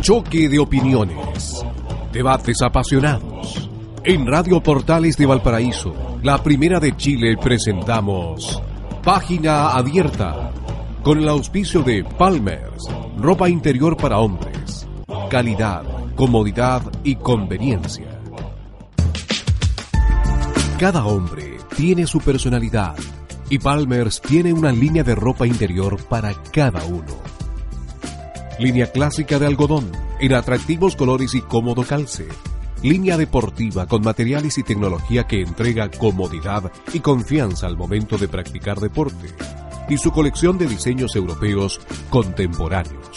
Choque de opiniones. Debates apasionados. En Radio Portales de Valparaíso, la primera de Chile, presentamos Página Abierta. Con el auspicio de Palmers, ropa interior para hombres. Calidad, comodidad y conveniencia. Cada hombre tiene su personalidad y Palmers tiene una línea de ropa interior para cada uno. Línea clásica de algodón en atractivos colores y cómodo calce. Línea deportiva con materiales y tecnología que entrega comodidad y confianza al momento de practicar deporte. Y su colección de diseños europeos contemporáneos.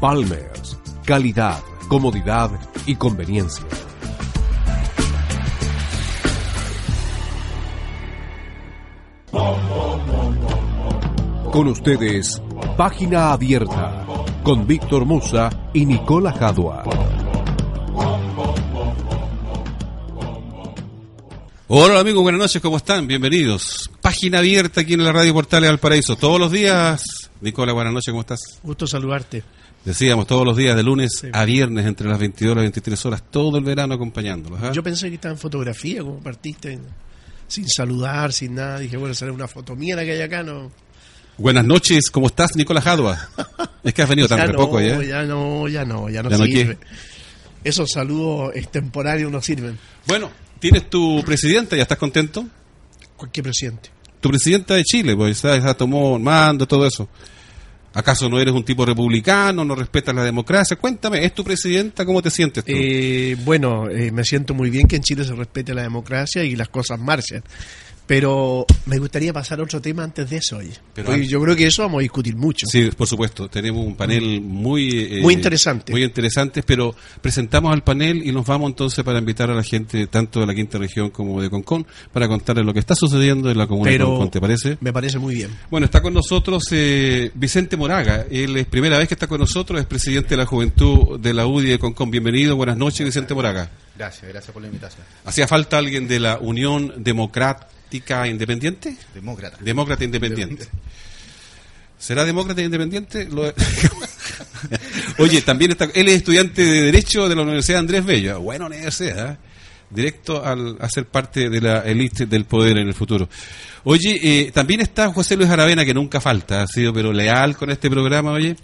Palmers, calidad, comodidad y conveniencia. Con ustedes, Página Abierta, con Víctor Musa y Nicola Jadua. Hola amigos, buenas noches, ¿cómo están? Bienvenidos. Página abierta aquí en la Radio Portales Valparaíso. Todos los días. Nicola, buenas noches, ¿cómo estás? Gusto saludarte. Decíamos, todos los días, de lunes Sí. a viernes, entre las 22 y las 23 horas, todo el verano acompañándolos. ¿ah? Yo pensé que estaba en fotografía, como partiste sin saludar, sin nada. Dije, bueno, será una foto mía la que hay acá, no. Buenas noches, ¿cómo estás, Nicola Jadua? Es que has venido tan no, poco ya. ya no, ya no, ya no ¿Ya no sirve. Esos saludos extemporáneos no sirven. Bueno, tienes tu presidenta, ¿ya estás contento? Cualquier presidente. Tu presidenta de Chile, pues ya, ya tomó mando, todo eso. ¿Acaso no eres un tipo republicano, no respetas la democracia? Cuéntame, ¿es tu presidenta? ¿Cómo te sientes tú? Eh, bueno, eh, me siento muy bien que en Chile se respete la democracia y las cosas marchen. Pero me gustaría pasar a otro tema antes de eso. Oye. Pero antes- yo creo que eso vamos a discutir mucho. Sí, por supuesto. Tenemos un panel muy... eh, Muy interesante. Muy interesante, pero presentamos al panel y nos vamos entonces para invitar a la gente tanto de la quinta región como de Concón para contarles lo que está sucediendo en la comuna Pero de Concón, ¿te parece? me parece muy bien. Bueno, está con nosotros eh, Vicente Moraga. Él es primera vez que está con nosotros, es presidente de la Juventud de la UDI de Concón. Bienvenido, buenas noches, Vicente Moraga. Gracias, gracias por la invitación. ¿Hacía falta alguien de la Unión Democrática Independiente? Demócrata. Demócrata Independiente. ¿Será demócrata independiente? Lo- Oye, también está, él es estudiante de Derecho de la Universidad Andrés Bello. Buena universidad, ¿eh? Directo al, a ser parte de la élite del poder en el futuro. Oye, eh, también está José Luis Aravena, que nunca falta, ha sido pero leal con este programa, oye.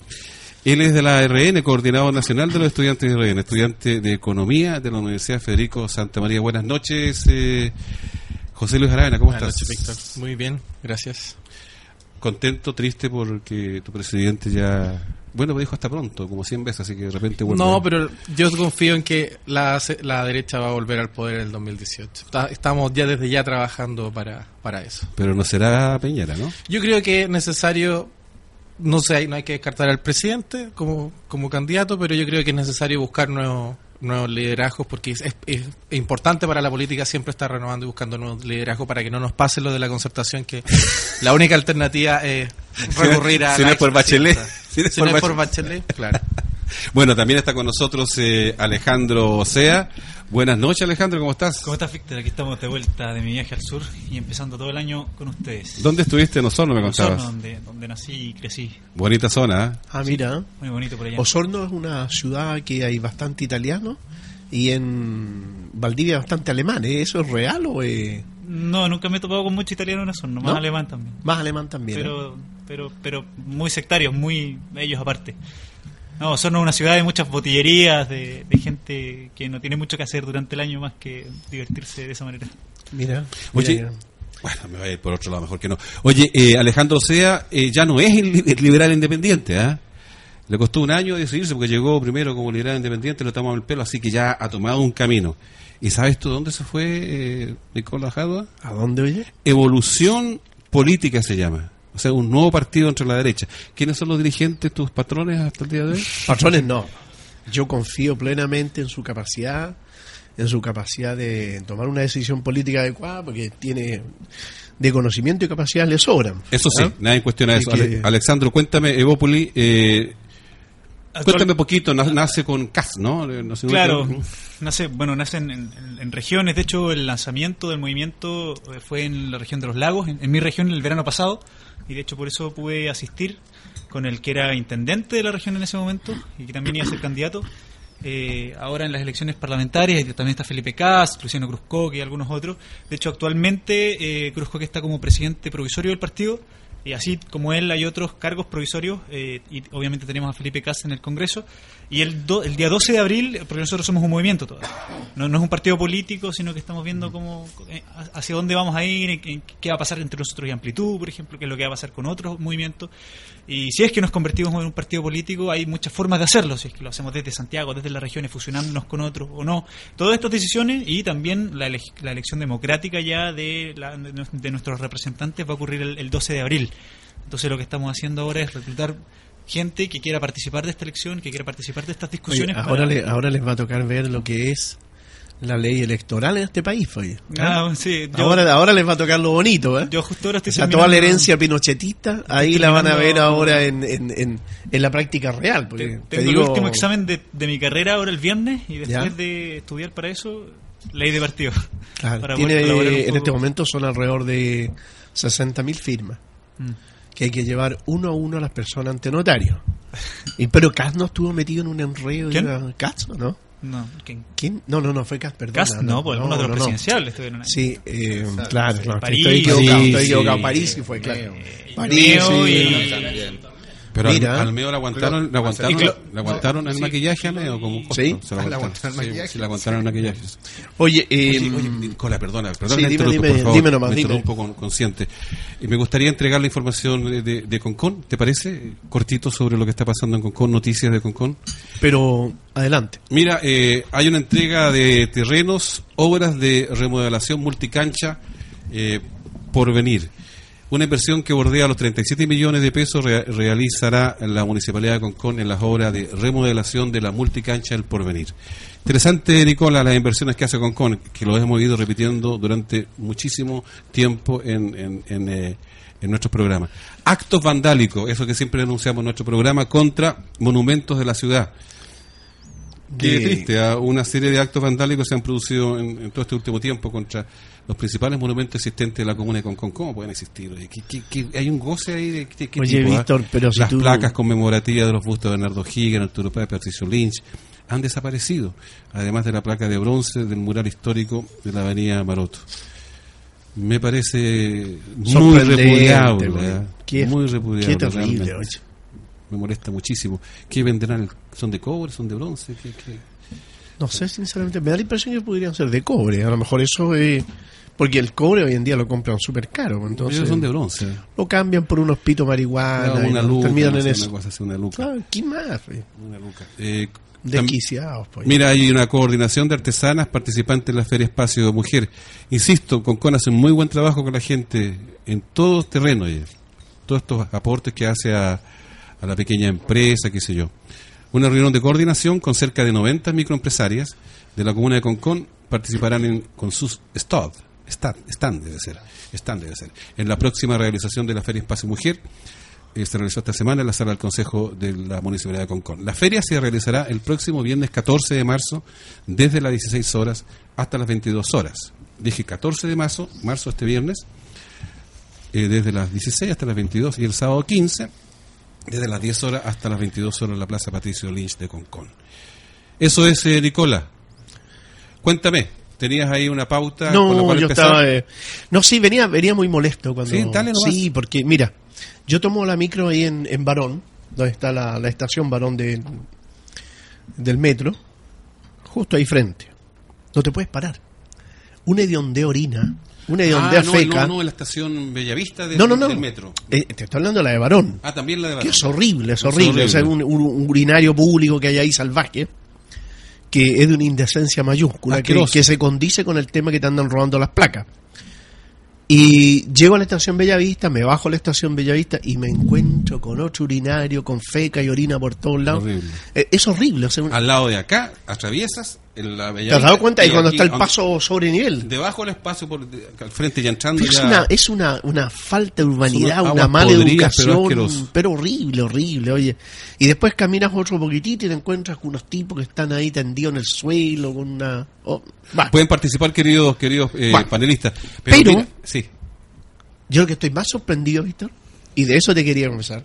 Él es de la RN, Coordinador Nacional de los Estudiantes de RN, estudiante de Economía de la Universidad Federico Santa María. Buenas noches, eh, José Luis Aravena, ¿cómo Buenas estás? noches, Víctor. Muy bien, gracias. contento, triste porque tu presidente ya... Bueno, me dijo hasta pronto, como 100 veces, así que de repente vuelve. No, pero yo confío en que la, la derecha va a volver al poder en el 2018. Está- estamos ya desde ya trabajando para, para eso. Pero no será Peñera, ¿no? Yo creo que es necesario, no sé, no hay que descartar al presidente como, como candidato, pero yo creo que es necesario buscar nuevos nuevos liderazgos porque es, es- es importante para la política siempre estar renovando y buscando nuevos liderazgos para que no nos pase lo de la concertación que la única alternativa es recurrir a Si no es por Bachelet. Si no es por. Bachelet, claro. Bueno, también está con nosotros eh, Alejandro Osea. Buenas noches, Alejandro, ¿cómo estás? ¿Cómo estás, Víctor? Aquí estamos de vuelta de mi viaje al sur y empezando todo el año con ustedes. ¿Dónde estuviste en Osorno, me Osorno, contabas? donde, donde nací y crecí. Bonita zona, ¿eh? Ah, mira. Muy bonito por allá. Osorno es una ciudad que hay bastante italiano y en Valdivia bastante alemán. ¿eh? ¿Eso es real o es No, nunca me he topado con mucho italiano en Osorno, más ¿No? alemán también. más alemán también? ¿eh? Pero, pero, pero muy sectarios, muy ellos aparte. No, es una ciudad de muchas botillerías, de, de gente que no tiene mucho que hacer durante el año más que divertirse de esa manera. Mira, Oye, mira, Bueno, me voy a ir por otro lado, mejor que no. Oye, eh, Alejandro Osea eh, ya no es el liberal independiente, ¿ah? Le costó un año decidirse porque llegó primero como liberal independiente, lo tomamos el pelo, así que ya ha tomado un camino. ¿Y sabes tú dónde se fue eh, Nicolás Jadua? ¿A dónde oye? Evolución política se llama. O sea, un nuevo partido entre la derecha. ¿Quiénes son los dirigentes, tus patrones hasta el día de hoy? Patrones no. Yo confío plenamente en su capacidad, en su capacidad de tomar una decisión política adecuada, porque tiene de conocimiento y capacidad le sobran. Eso sí, ¿Ah? nadie cuestiona eso. que- Ale- Alexandro, cuéntame, Evópoli, eh, cuéntame poquito, na- nace con CAS, ¿no? Eh, no sé, Claro, nace, bueno, nace en, en- en regiones. De hecho, el lanzamiento del movimiento eh, fue en la región de los lagos, en, en mi región el verano pasado. Y de hecho por eso pude asistir con el que era intendente de la región en ese momento y que también iba a ser candidato. Eh, ahora en las elecciones parlamentarias también está Felipe Cas, Luciano Cruzco y algunos otros. De hecho, actualmente eh, Cruzco que está como presidente provisorio del partido y así como él hay otros cargos provisorios eh, y obviamente tenemos a Felipe Casa en el Congreso y el, do- el día 12 de abril porque nosotros somos un movimiento todavía. No, no es un partido político sino que estamos viendo cómo eh, hacia dónde vamos a ir qué va a pasar entre nosotros y Amplitud por ejemplo qué es lo que va a pasar con otros movimientos. Y si es que nos convertimos en un partido político hay muchas formas de hacerlo si es que lo hacemos desde Santiago desde las regiones fusionándonos con otros o no. Todas estas decisiones y también la, ele- la elección democrática ya de, la- de nuestros representantes va a ocurrir el, el 12 de abril entonces lo que estamos haciendo ahora es reclutar gente que quiera participar de esta elección, que quiera participar de estas Oye, discusiones. ahora, para- le- ahora les va a tocar ver lo que es la ley electoral en este país, oye. Ah, sí, yo, ahora, ahora les va a tocar lo bonito, ¿eh? yo justo ahora estoy o sea, toda la herencia pinochetista, ahí la van a ver ahora en, en, en, en la práctica real. Porque Te- te Tengo digo- el último examen de, de mi carrera ahora el viernes y después Ya. de estudiar para eso, ley de partido. Claro, tiene, en este momento son alrededor de 60.000 firmas Mm. que hay que llevar uno a uno a las personas ante notario. Y, pero Cas no estuvo metido en un enredo. ¿Quién? de Cas, ¿no? No, ¿quién? ¿Quién? No, no, no, fue Cas, perdón. Cast, no, pues algunos de los no, no. presidenciales estuvieron ahí. Sí, eh, claro, claro. París, estoy equivocado, sí, estoy equivocado. sí. París sí fue, claro. Eh, París, y- También. Pero Mira. al, al Meo le aguantaron, le aguantaron, le aguantaron el maquillaje a Meo como un costo. ¿Sí? Se le aguantaron. maquillaje. sí, le aguantaron el maquillaje. Oye, eh, Oye, oye, Nicola, perdona, perdona, Sí, la dime, interrumpo, dime, por favor, dime nomás, me dime. interrumpo con, consciente. Y me gustaría entregar la información de, de, Concón, ¿te parece? Cortito sobre lo que está pasando en Concón, noticias de Concón. pero adelante. Mira, eh, hay una entrega de terrenos, obras de remodelación multicancha eh, por venir. Una inversión que bordea los 37 millones de pesos rea- realizará la Municipalidad de Concón en las obras de remodelación de la multicancha del porvenir. Interesante, Nicola, las inversiones que hace Concón, que lo hemos ido repitiendo durante muchísimo tiempo en, en, en, eh, nuestros programas. Actos vandálicos, eso que siempre denunciamos en nuestro programa, contra monumentos de la ciudad. Qué triste, ¿ah? una serie de actos vandálicos se han producido en, en todo este último tiempo contra los principales monumentos existentes de la comuna de Concón. ¿Cómo pueden existir? ¿qué- qué- qué- hay un goce ahí de qué, qué Oye, tipo, ah? Víctor, pero si Las tú- placas conmemorativas de los bustos de Bernardo Higgins, Arturo Páez, Patricio Lynch han desaparecido, además de la placa de bronce del mural histórico de la avenida Maroto. Me parece muy repudiable. ¿ah? Qué- muy repudiable. Qué terrible, realmente. Me molesta muchísimo. ¿Qué venderán? ¿Son de cobre? ¿Son de bronce? ¿Qué, qué? No sé, sinceramente, me da la impresión que podrían ser de cobre. A lo mejor eso es... Porque el cobre hoy en día lo compran súper caro. Entonces Ellos son de bronce. lo cambian por unos pitos marihuana. No, una luca, terminan no en eso. una cosa así, una luca. ¿Quién más? Una luca. Eh, Desquiciados, pues. Mira, hay una coordinación de artesanas participantes en la Feria Espacio Mujer. Insisto, Concon hace un muy buen trabajo con la gente en todos terrenos. Todos estos aportes que hace a, a la pequeña empresa, qué sé yo. Una reunión de coordinación con cerca de 90 microempresarias de la comuna de Concón participarán en, con sus stand, stand, stand debe ser, stand debe ser, en la próxima realización de la Feria Espacio Mujer eh, se realizó esta semana en la sala del Consejo de la Municipalidad de Concón. La feria se realizará el próximo viernes 14 de marzo, desde las 16 horas hasta las 22 horas. Dije 14 de marzo, marzo este viernes, eh, desde las 16 hasta las 22, y el sábado 15, desde las 10 horas hasta las 22 horas en la Plaza Patricio Lynch de Concón. Eso es, eh, Nicola. Cuéntame, ¿tenías ahí una pauta? con la No, cual yo empezar? estaba... eh, no, sí, venía, venía muy molesto cuando... Sí, dale nomás. Sí, porque, mira, yo tomo la micro ahí en, en Barón, donde está la, la estación Barón de, del metro, justo ahí frente. No te puedes parar. Un hediondeo orina, un hediondeo Ah, no, feca. no, no, la estación Bellavista de- no, no, no. del metro. Eh, te estoy hablando de la de Barón. Ah, también la de Que Barón. es horrible, es Es horrible. horrible. O sea, un, un- un urinario público que hay ahí salvaje, que es de una indecencia mayúscula, que, que se condice con el tema que te andan robando las placas. Y llego a la estación Bellavista, me bajo a la estación Bellavista y me encuentro con otro urinario, con feca y orina por todos lados. Horrible. Eh, es horrible. O sea, un- Al lado de acá, atraviesas la ¿Te has dado cuenta? Y cuando aquí, está el paso sobre nivel. Debajo del espacio, por, de- al frente ya entrando Es ya... una, es una, una falta de urbanidad, una mala educación, pero, horrible, horrible, oye. Y después caminas otro poquitito y te encuentras con unos tipos que están ahí tendidos en el suelo, con una... oh. Pueden participar, queridos queridos eh, panelistas. Pero- mira, sí. Yo lo que estoy más sorprendido, Víctor, y de eso te quería conversar.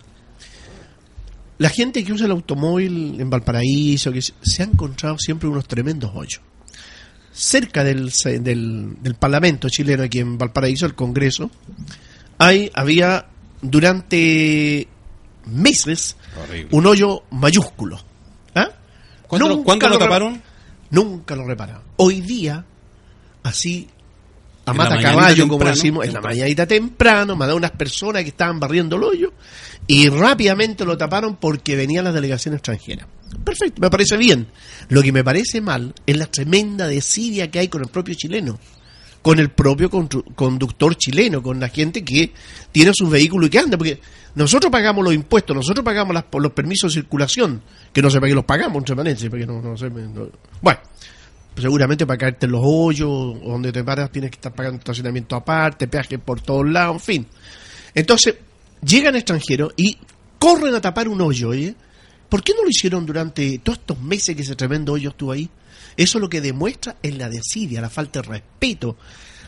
La gente que usa el automóvil en Valparaíso, que se ha encontrado siempre unos tremendos hoyos. Cerca del, del, del Parlamento chileno, aquí en Valparaíso, el Congreso, hay, había durante meses Horrible. un hoyo mayúsculo. ¿Ah? ¿Cuándo, Nunca cuándo lo taparon? Nunca lo repararon. Hoy día, así, a mata caballo, como temprano, decimos, en la temprano. mañanita temprano, mandaron unas personas que estaban barriendo el hoyo y rápidamente lo taparon porque venían las delegaciones extranjeras. Perfecto, me parece bien. Lo que me parece mal es la tremenda desidia que hay con el propio chileno, con el propio conductor chileno, con la gente que tiene sus vehículos y que anda, porque nosotros pagamos los impuestos, nosotros pagamos las- los permisos de circulación, que no sé para qué los pagamos, entre paréntesis, porque no, no sé, bueno, seguramente para caerte en los hoyos, donde te paras tienes que estar pagando estacionamiento aparte, peaje por todos lados, en fin. Entonces, llegan extranjeros y corren a tapar un hoyo, oye. ¿Por qué no lo hicieron durante todos estos meses que ese tremendo hoyo estuvo ahí? Eso lo que demuestra es la desidia, la falta de respeto,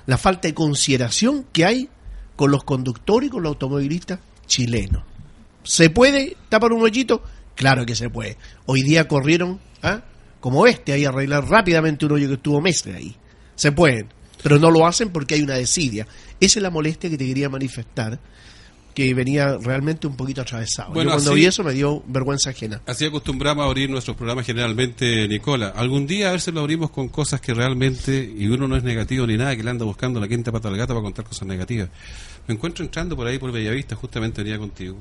la falta de consideración que hay con los conductores y con los automovilistas chilenos. ¿Se puede tapar un hoyito? Claro que se puede. Hoy día corrieron, ¿ah? como este, ahí arreglar rápidamente un hoyo que estuvo meses ahí. Se pueden, pero no lo hacen porque hay una desidia. Esa es la molestia que te quería manifestar, que venía realmente un poquito atravesado. Bueno, Yo cuando así- vi eso me dio vergüenza ajena. Así acostumbramos a abrir nuestros programas generalmente, Nicola. Algún día a ver si lo abrimos con cosas que realmente, y uno no es negativo ni nada, que le anda buscando la quinta pata al gato para contar cosas negativas. Me encuentro entrando por ahí por Bellavista, justamente venía contigo.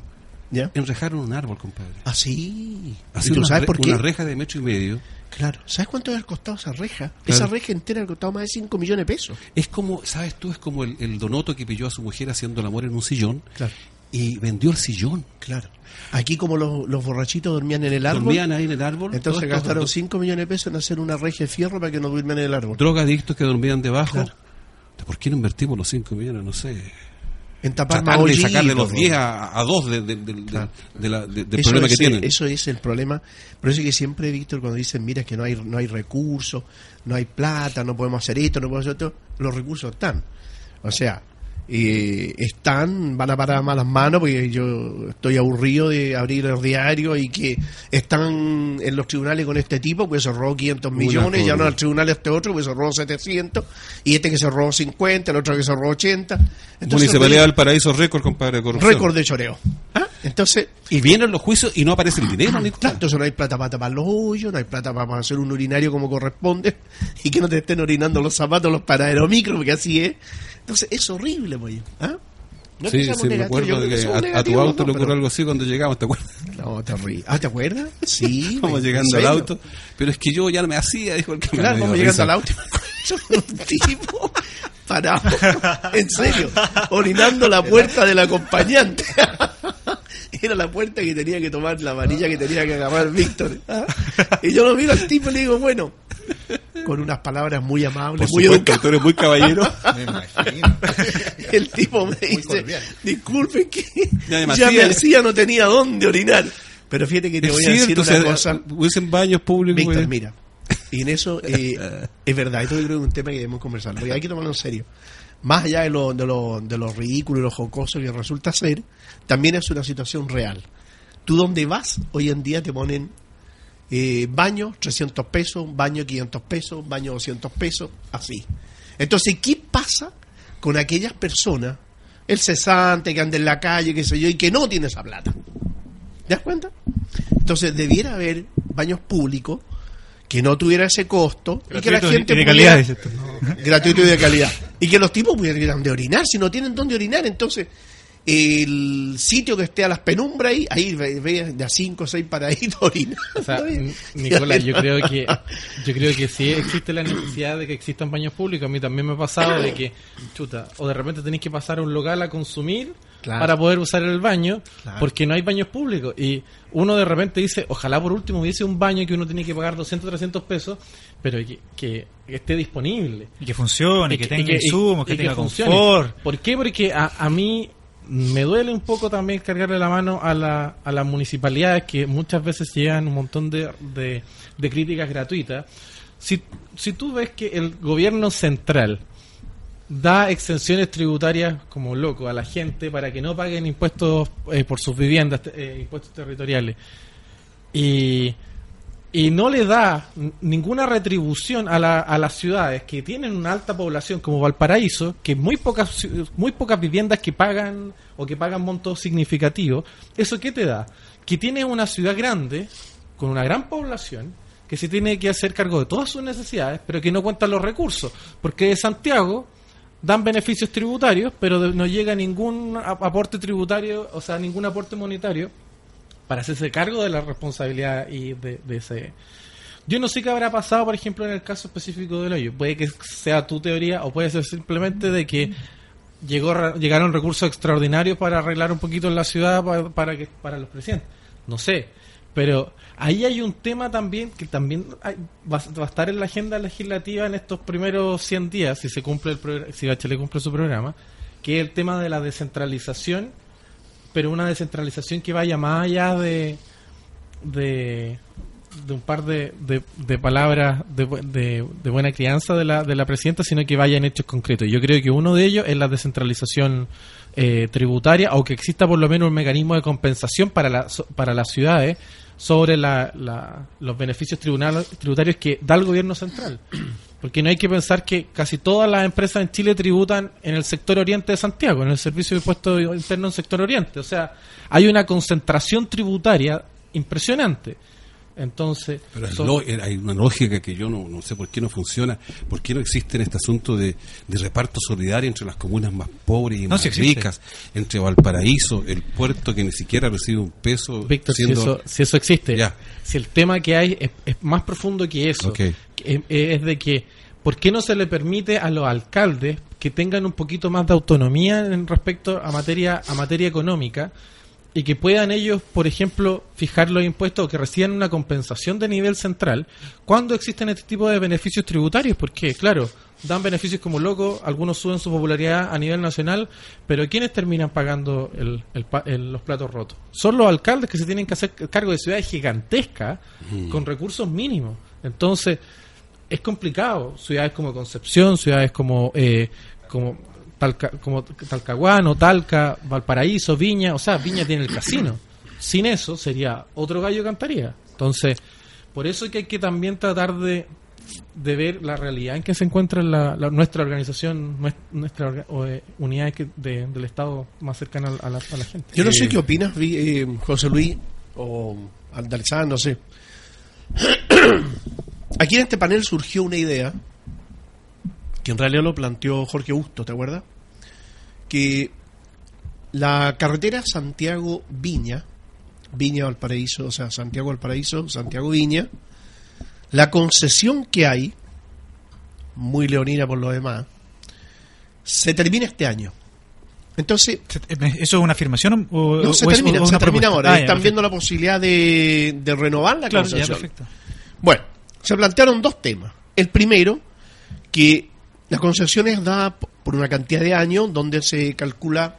¿Ya? Enrejaron un árbol, compadre. Ah, sí. Así ¿Y tú una sabes por qué? Una reja de metro y medio. Claro. ¿Sabes cuánto había costado esa reja? Claro. Esa reja entera ha costado más de 5 millones de pesos. Es como, ¿sabes tú? Es como el, el donoto que pilló a su mujer haciendo el amor en un sillón Claro. y vendió el sillón. Claro. Aquí como los, los borrachitos dormían en el árbol, Dormían ahí en el árbol. entonces gastaron dos 5 millones de pesos en hacer una reja de fierro para que no duerman en el árbol. drogadictos que dormían debajo. Claro. ¿Por qué no invertimos los 5 millones? No sé. En tapar más Tratar de hoyitos, sacarle los po. 10 a, a 2 de, de- de- de- Claro. de la- de- del problema es, que tienen. Eso es el problema. Por eso es que siempre, Víctor, cuando dicen, mira, es que no hay, no hay recursos, no hay plata, no podemos hacer esto, no podemos hacer esto, los recursos están. O sea, eh, están, van a parar a malas manos porque yo estoy aburrido de abrir el diario y que están en los tribunales con este tipo, pues se robó 500 Una millones, ya no al tribunal este otro, pues se robó 700, y este que se robó 50, el otro que se robó 80. Entonces, Municipalidad del Paraíso récord, compadre, de corrupción. récord de choreo. ¿Ah? Entonces, Y vienen los juicios y no aparece el dinero, Nicolás. Claro, entonces no hay plata para tapar los hoyos, no hay plata para hacer un urinario como corresponde y que no te estén orinando los zapatos los paraderos micro, porque así es. Entonces es horrible, pues. ¿Ah? No Sí, sí, me acuerdo de que a, a tu auto ¿no? le ocurrió Pero- algo así cuando llegamos, ¿te acuerdas? No, te ríes. Ah, ¿te acuerdas? Sí. Vamos ¿en llegando al auto. Pero es que yo ya no me hacía, dijo el que Claro, vamos llegando al auto y me encuentro un tipo parado, en serio, orinando la puerta del acompañante. Era la puerta que tenía que tomar, la varilla que tenía que agarrar Víctor. ¿ah? Y yo lo miro al tipo y le digo, bueno, con unas palabras muy amables, Por muy supuesto, educadas. tú eres muy caballero. Me imagino. El tipo me dice, cordial. disculpe que Ya ya, hacía- hacía, no tenía dónde orinar. Pero fíjate que te Es voy a decir una o sea, cosa. hubiesen baños públicos. Víctor, mira. Y en eso eh, es verdad, esto yo creo que es un tema que debemos conversar, porque hay que tomarlo en serio. Más allá de lo, de lo, de lo ridículo y lo jocoso que resulta ser, también es una situación real. Tú donde vas, hoy en día te ponen eh, baño 300 pesos, baño 500 pesos, baño 200 pesos, así. Entonces, ¿qué pasa con aquellas personas, el cesante que anda en la calle, qué sé yo, y que no tiene esa plata? ¿Te das cuenta? Entonces debiera haber baños públicos que no tuviera ese costo y que la gente y de pudiera- gratuito y de calidad y que los tipos pudieran de orinar si no tienen dónde orinar entonces el sitio que esté a las penumbras ahí ahí ve, de a cinco o seis paraditos orinar O sea, ¿Está bien? N- Nicolás, yo creo que yo creo que sí existe la necesidad de que existan baños públicos. A mí también me ha pasado de que, chuta, o de repente tenéis que pasar a un local a consumir Claro. para poder usar el baño, Claro. porque no hay baños públicos. Y uno de repente dice, ojalá por último hubiese un baño que uno tiene que pagar 200, 300 pesos, pero que, que esté disponible. Y que funcione, que, tenga y insumos, que y tenga confort. ¿Por qué? Porque a, a mí me duele un poco también cargarle la mano a, la, a las municipalidades que muchas veces llegan un montón de, de, críticas gratuitas. Si, si tú ves que el gobierno central da exenciones tributarias como loco a la gente para que no paguen impuestos eh, por sus viviendas, eh, impuestos territoriales. Y, y no le da ninguna retribución a, la- a las ciudades que tienen una alta población como Valparaíso, que muy pocas muy pocas viviendas que pagan o que pagan montos significativos. ¿Eso qué te da? Que tienes una ciudad grande con una gran población que se tiene que hacer cargo de todas sus necesidades, pero que no cuentan los recursos, porque de Santiago dan beneficios tributarios, pero no llega ningún ap- aporte tributario, o sea, ningún aporte monetario para hacerse cargo de la responsabilidad y de, ese... Yo no sé qué habrá pasado, por ejemplo, en el caso específico del hoyo. Puede que sea tu teoría o puede ser simplemente de que llegó llegaron recursos extraordinarios para arreglar un poquito la ciudad pa- para, que para los presidentes. No sé. Pero ahí hay un tema también que también hay- va, va a estar en la agenda legislativa en estos primeros 100 días, si se cumple el si Bachelet cumple su programa, que es el tema de la descentralización, pero una descentralización que vaya más allá de, de, un par de, de, de palabras de, de, buena crianza de la, de la presidenta, sino que vaya en hechos concretos. Yo creo que uno de ellos es la descentralización eh, tributaria o que exista por lo menos un mecanismo de compensación para, la, para las ciudades sobre la, los beneficios tributarios que da el gobierno central. Porque no hay que pensar que casi todas las empresas en Chile tributan en el sector oriente de Santiago, en el servicio de impuestos interno en sector oriente. O sea, hay una concentración tributaria impresionante. Entonces, Pero es son- lo- hay una lógica que yo no, no sé por qué no funciona, por qué no existe en este asunto de, de reparto solidario entre las comunas más pobres y No, más ricas, entre Valparaíso, el puerto que ni siquiera recibe un peso. Víctor, si eso, si eso existe, Ya. si el tema que hay es, es más profundo que eso, eh, es de que, ¿por qué no se le permite a los alcaldes que tengan un poquito más de autonomía en respecto a materia, a materia económica y que puedan ellos, por ejemplo, fijar los impuestos o que reciban una compensación de nivel central cuando existen este tipo de beneficios tributarios? Porque, claro, dan beneficios como locos, algunos suben su popularidad a nivel nacional, pero ¿quiénes terminan pagando el- el el- los platos rotos? Son los alcaldes que se tienen que hacer cargo de ciudades gigantescas con recursos mínimos. Entonces, es complicado. Ciudades como Concepción, ciudades como eh, como Talca, como Talcahuano, Talca, Valparaíso, Viña, o sea, Viña tiene el casino. Sin eso sería otro gallo cantaría. Entonces, por eso es que hay que también tratar de, de ver la realidad en que se encuentra la, la- nuestra organización, nues- nuestra orga- o, eh, unidades que- de- del Estado más cercana a la, a la gente. Yo no sé Eh, qué opinas, eh, José Luis o Andalzán, no sé. Aquí en este panel surgió una idea que en realidad lo planteó Jorge Busto, ¿te acuerdas? Que la carretera Santiago-Viña, Viña-Valparaíso, o sea, Santiago-Valparaíso, Santiago-Viña, la concesión que hay, muy leonina por lo demás, se termina este año. Entonces, ¿Eso es una afirmación o, no, o se es- termina, o se termina ahora. Ah, ya, Están viendo la posibilidad de, de renovar la Claro, ya, concesión. perfecto. Bueno, se plantearon dos temas. El primero, que la concesión es dada por una cantidad de años donde se calcula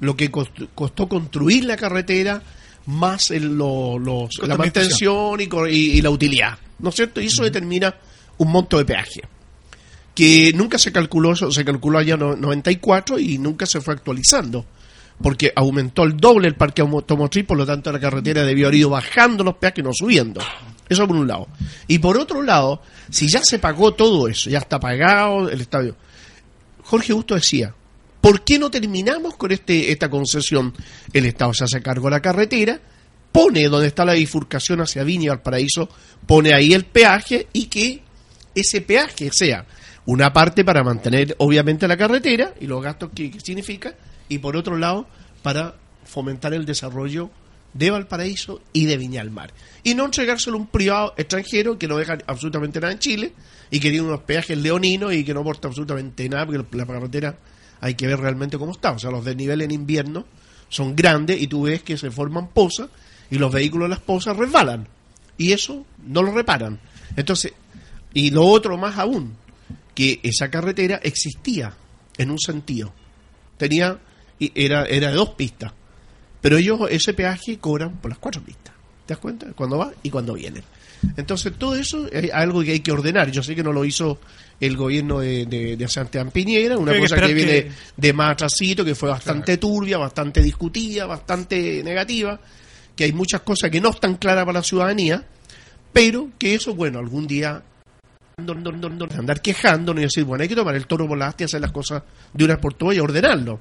lo que cost- costó construir la carretera más el- lo- los- la mantención y, y- y la utilidad. ¿No es cierto? Y eso determina un monto de peaje que nunca se calculó, eso se calculó allá en no- 94 y nunca se fue actualizando, porque aumentó el doble el parque automotriz, por lo tanto la carretera debió haber ido bajando los peajes, no subiendo. Eso por un lado. Y por otro lado, si ya se pagó todo eso, ya está pagado el estadio, Jorge Justo decía, ¿por qué no terminamos con este esta concesión? El Estado se hace cargo de la carretera, pone donde está la bifurcación hacia Viña y Valparaíso, pone ahí el peaje y que ese peaje sea una parte para mantener obviamente la carretera y los gastos que, que significa y por otro lado para fomentar el desarrollo de Valparaíso y de Viña del Mar y no entregárselo a un privado extranjero que no deja absolutamente nada en Chile y que tiene unos peajes leoninos y que no aporta absolutamente nada porque la carretera hay que ver realmente cómo está o sea los desniveles en invierno son grandes y tú ves que se forman pozas y los vehículos de las pozas resbalan y eso no lo reparan entonces y lo otro más aún que esa carretera existía en un sentido. Tenía era era de dos pistas. Pero ellos ese peaje cobran por las cuatro pistas. ¿Te das cuenta? Cuando va y cuando viene. Entonces, todo eso es algo que hay que ordenar. Yo sé que no lo hizo el gobierno de, de, de Santiago Piñera, una cosa que, viene que- de más atrasito, que fue bastante turbia, bastante discutida, bastante negativa, que hay muchas cosas que no están claras para la ciudadanía, pero que eso, bueno, algún día andar quejándonos y decir, bueno, hay que tomar el toro por astas y hacer las cosas de una por todas y ordenarlo.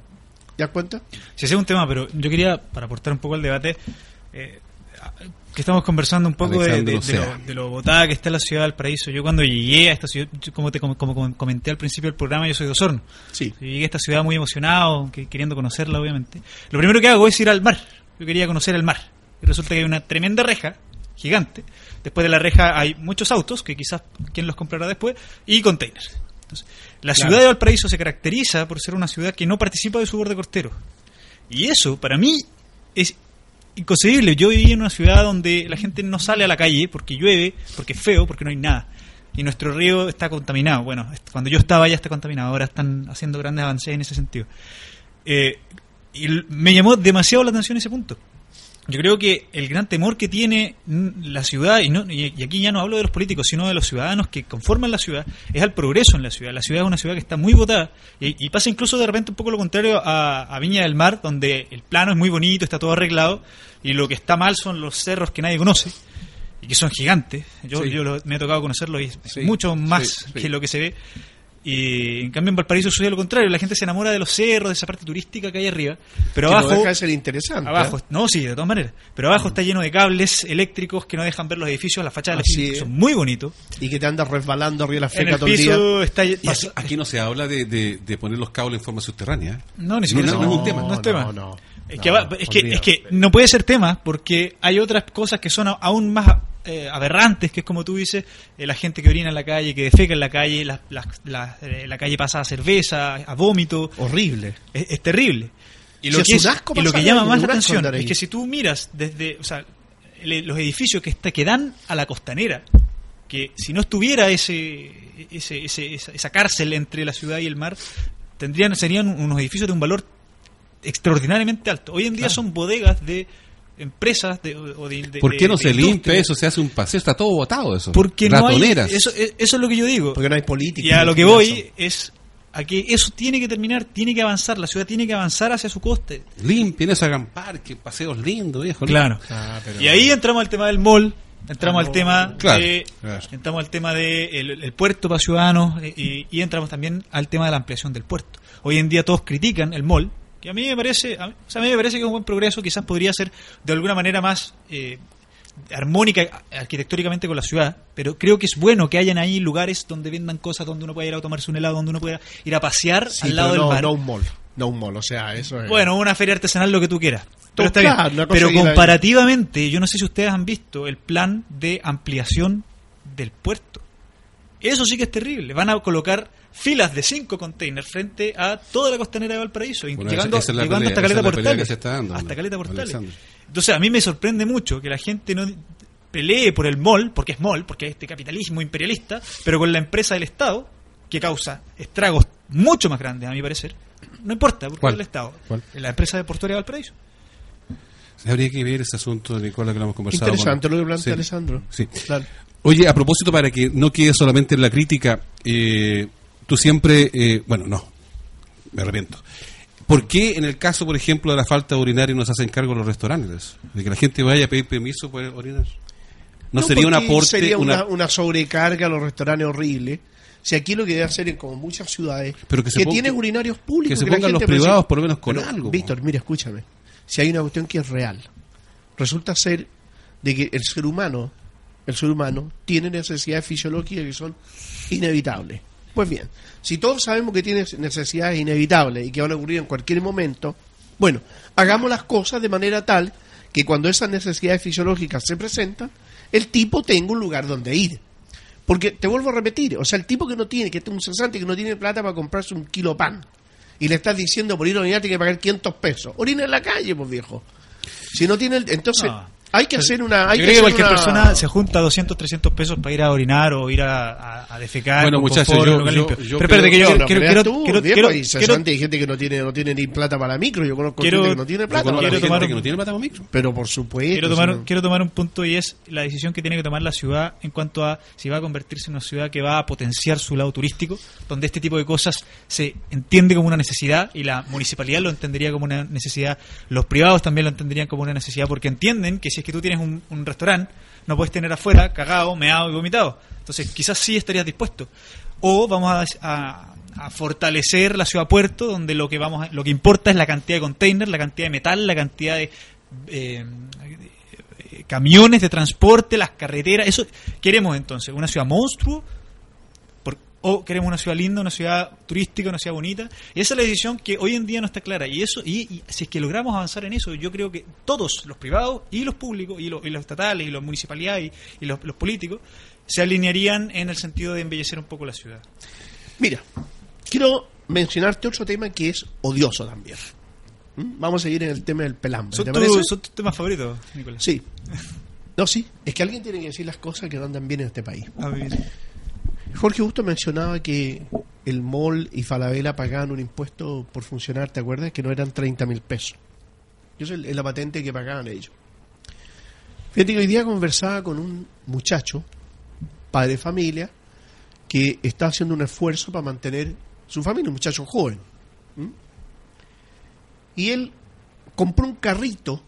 ¿Te das cuenta? Si ese es un tema, pero yo quería, para aportar un poco al debate, eh, que estamos conversando un poco de, lo, de lo botada que está la ciudad del paraíso. Yo cuando llegué a esta ciudad, yo como te como, como comenté al principio del programa, yo soy de Osorno. Sí. Yo llegué a esta ciudad muy emocionado, que- queriendo conocerla, obviamente. Lo primero que hago es ir al mar. Yo quería conocer el mar. Y resulta que hay una tremenda reja, gigante. Después de la reja hay muchos autos, que quizás quien los comprará después, y containers. Entonces, la Claro. ciudad de Valparaíso se caracteriza por ser una ciudad que no participa de su borde costero. Y eso, para mí, es inconcebible. Yo viví en una ciudad donde la gente no sale a la calle porque llueve, porque es feo, porque no hay nada. Y nuestro río está contaminado. Bueno, cuando yo estaba ya está contaminado. Ahora están haciendo grandes avances en ese sentido. Eh, y me llamó demasiado la atención ese punto. Yo creo que el gran temor que tiene la ciudad, y, no, y aquí ya no hablo de los políticos, sino de los ciudadanos que conforman la ciudad, es al progreso en la ciudad. La ciudad es una ciudad que está muy votada y, y pasa incluso de repente un poco lo contrario a, a Viña del Mar, donde el plano es muy bonito, está todo arreglado y lo que está mal son los cerros que nadie conoce y que son gigantes. Yo, Sí. yo lo- me ha tocado conocerlos y es Sí, mucho más sí. que lo que se ve. Y en cambio en Valparaíso sucede lo contrario, la gente se enamora de los cerros, de esa parte turística que hay arriba, pero Que no abajo deja de ser interesante. Abajo, ¿eh? no, sí, de todas maneras. Pero abajo está lleno de cables eléctricos que no dejan ver los edificios, las fachadas Así son muy bonitos. Y que te andas resbalando arriba de la En feca el todo el día. piso está Y aquí, aquí no se habla de, de- de poner los cables en forma subterránea. ¿eh? No, ni siquiera no, no es un tema. no es tema. No, no. Es, No, que, es, que, es que no puede ser tema porque hay otras cosas que son aún más eh, aberrantes, que es como tú dices, eh, la gente que orina en la calle, que defeca en la calle, la, la- la- eh, la calle pasa a cerveza, a vómito, Horrible. es, es terrible. Y lo, que, un es- asco y lo que llama más la atención es que si tú miras desde, o sea, los edificios que, está, que dan a la costanera, que si no estuviera ese, ese, ese- esa, esa cárcel entre la ciudad y el mar, tendrían serían unos edificios de un valor extraordinariamente alto. Hoy en día son bodegas de empresas de, o de, de- ¿Por qué no de se limpia eso? Se hace un paseo, está todo botado eso. Porque no hay, Ratoneras. eso, eso es lo que yo digo. Porque no hay política. Y a lo que voy es a que eso tiene que terminar, tiene que avanzar, la ciudad tiene que avanzar hacia su coste. Limpien eso, hagan parques, paseos lindos, viejo. Claro. Ah, pero- Y ahí entramos al tema del mall, entramos Ah, al tema Claro, de claro. entramos al tema de el, el puerto para ciudadanos eh, y, y entramos también al tema de la ampliación del puerto. Hoy en día todos critican el mall, que a mí me parece, a mí, o sea, a mí me parece que es un buen progreso, quizás podría ser de alguna manera más eh, armónica arquitectónicamente con la ciudad, pero creo que es bueno que hayan ahí lugares donde vendan cosas, donde uno pueda ir a tomarse un helado, donde uno pueda ir a pasear Sí, al lado pero del no, mar. no un mall. No un mall, o sea, eso es. Bueno, una feria artesanal, lo que tú quieras. Pero está Claro, bien. Pero comparativamente, yo no sé si ustedes han visto el plan de ampliación del puerto. Eso sí que es terrible. Van a colocar filas de cinco containers frente a toda la costanera de Valparaíso, Bueno, llegando, esa- esa es la llegando pelea, hasta esa Caleta es la pelea Portales. que se está dando, hasta. Caleta Portales. Entonces, a mí me sorprende mucho que la gente no pelee por el mall, porque es mall, porque es este capitalismo imperialista, pero con la empresa del Estado, que causa estragos mucho más grandes, a mi parecer, no importa, porque ¿Cuál? es el Estado. ¿Cuál? La empresa de Portuaria de Valparaíso. Habría que ver ese asunto, Nicola, que lo hemos conversado. Interesante con- lo que plantea Sí. Alessandro. Sí. Claro. Oye, a propósito, para que no quede solamente en la crítica, eh, tú siempre, eh, bueno, no, me arrepiento. ¿Por qué en el caso, por ejemplo, de la falta de urinario no se hacen cargo los restaurantes? De que la gente vaya a pedir permiso por orinar. ¿No, sería un aporte? Sería una, una- una sobrecarga a los restaurantes horrible. Si aquí lo que debe hacer en como muchas ciudades Pero que se ponga- tienen urinarios públicos. que se pongan los privados por lo menos con Pero, algo. Víctor, mira, escúchame. Si hay una cuestión que es real, resulta ser de que el ser humano, el ser humano tiene necesidades fisiológicas que son inevitables. Pues bien, si todos sabemos que tiene necesidades inevitables y que van a ocurrir en cualquier momento, bueno, hagamos las cosas de manera tal que cuando esas necesidades fisiológicas se presentan, el tipo tenga un lugar donde ir. Porque te vuelvo a repetir, o sea, el tipo que no tiene, que es un cesante que no tiene plata para comprarse un kilo pan y le estás diciendo por ir a orinar tiene que pagar 500 pesos. Orina en la calle, pues viejo. Si no tiene el, entonces. Hay que hacer una. Hay Yo que creo que cualquier una- persona se junta 200, 300 pesos para ir a orinar o ir a, a- a defecar. Bueno, muchachos, yo- Pero espérate, que yo Bueno, quiero, quiero, tú, quiero, viejo, quiero- hay gente que no tiene, no tiene ni plata para la micro. Yo conozco Quiero- gente que no tiene plata para la quiero tomar que no tiene plata para micro. Pero por supuesto. quiero tomar, si un- no- quiero tomar un punto y es la decisión que tiene que tomar la ciudad en cuanto a si va a convertirse en una ciudad que va a potenciar su lado turístico, donde este tipo de cosas se entiende como una necesidad y la municipalidad lo entendería como una necesidad, los privados también lo entenderían como una necesidad porque entienden que si que tú tienes un, un restaurante, no puedes tener afuera cagado, meado y vomitado. Entonces quizás sí estarías dispuesto. O vamos a, a- fortalecer la ciudad puerto, donde lo que vamos a- lo que importa es la cantidad de containers, la cantidad de metal, la cantidad de eh, eh, camiones de transporte, las carreteras. Eso queremos entonces, una ciudad monstruo o queremos una ciudad linda, una ciudad turística, una ciudad bonita. Y esa es la decisión que hoy en día no está clara. Y eso y, y si es que logramos avanzar en eso, yo creo que todos, los privados y los públicos, y, los- y los estatales, y las municipalidades, y, y los, los políticos, se alinearían en el sentido de embellecer un poco la ciudad. Mira, quiero mencionarte otro tema que es odioso también. ¿Mm? Vamos a seguir en el tema del pelambre. ¿Son, ¿te tu- son tus temas favoritos, Nicolás? Sí. No, sí. Es que alguien tiene que decir las cosas que no andan bien en este país. A ver. Jorge Justo mencionaba que el MOL y Falabella pagaban un impuesto por funcionar, ¿te acuerdas? Que no eran 30 mil pesos. Eso es la patente que pagaban ellos. Fíjate que hoy día conversaba con un muchacho, padre de familia, que está haciendo un esfuerzo para mantener su familia, un muchacho joven. Y él compró un carrito,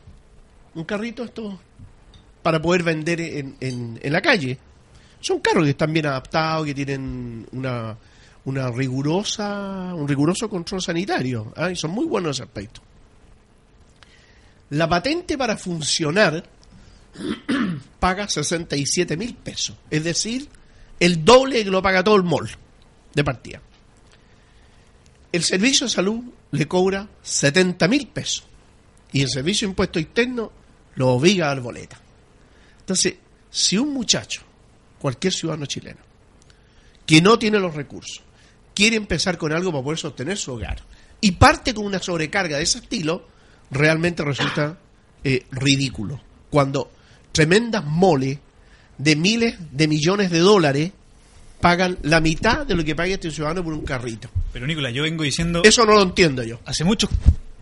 un carrito esto para poder vender en, en- en la calle. Son carros que están bien adaptados, que tienen una, una rigurosa, un riguroso control sanitario. ¿ah? Y son muy buenos en ese aspecto. La patente para funcionar paga 67 mil pesos. Es decir, el doble que lo paga todo el mall de partida. El servicio de salud le cobra 70 mil pesos. Y el servicio de impuesto interno lo obliga a dar boleta. Entonces, si un muchacho, cualquier ciudadano chileno, que no tiene los recursos, quiere empezar con algo para poder sostener su hogar, y parte con una sobrecarga de ese estilo, realmente resulta eh, ridículo. Cuando tremendas moles de miles de millones de dólares pagan la mitad de lo que paga este ciudadano por un carrito. Pero Nicolás, yo vengo diciendo Eso no lo entiendo yo. hace muchos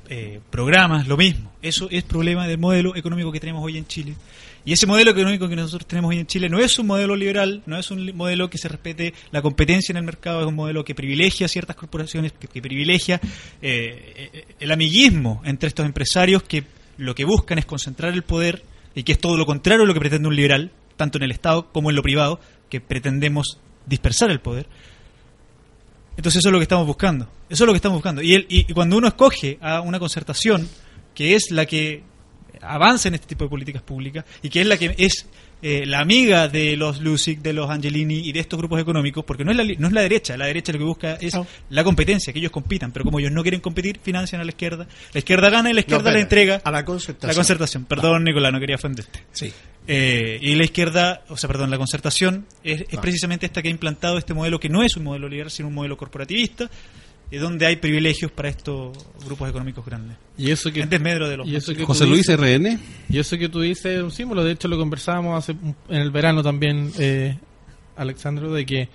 eh, programas lo mismo. Eso es problema del modelo económico que tenemos hoy en Chile. Y ese modelo económico que nosotros tenemos hoy en Chile no es un modelo liberal, no es un modelo que se respete la competencia en el mercado, es un modelo que privilegia ciertas corporaciones, que, privilegia eh, eh, el amiguismo entre estos empresarios que lo que buscan es concentrar el poder y que es todo lo contrario a lo que pretende un liberal, tanto en el Estado como en lo privado, que pretendemos dispersar el poder. Entonces eso es lo que estamos buscando. Eso es lo que estamos buscando. Y, el- y cuando uno escoge a una concertación, que es la que avanza en este tipo de políticas públicas, y que es la que es eh, la amiga de los Lusic, de los Angelini y de estos grupos económicos, porque no es la, no es la derecha, la derecha lo que busca es No. la competencia, que ellos compitan, pero como ellos no quieren competir, financian a la izquierda, la izquierda gana y la izquierda No, le entrega a la concertación. la concertación. Perdón, Nicolás, no quería ofenderte. Sí. Eh, y la izquierda, o sea, perdón, la concertación es, es precisamente esta que ha implantado este modelo que no es un modelo liberal, sino un modelo corporativista, donde hay privilegios para estos grupos económicos grandes. Y eso que, En desmedro de los y eso que José Luis dices- RN. Y eso que tú dices es un símbolo, de hecho lo conversábamos hace, en el verano también, eh, Alexandro, de que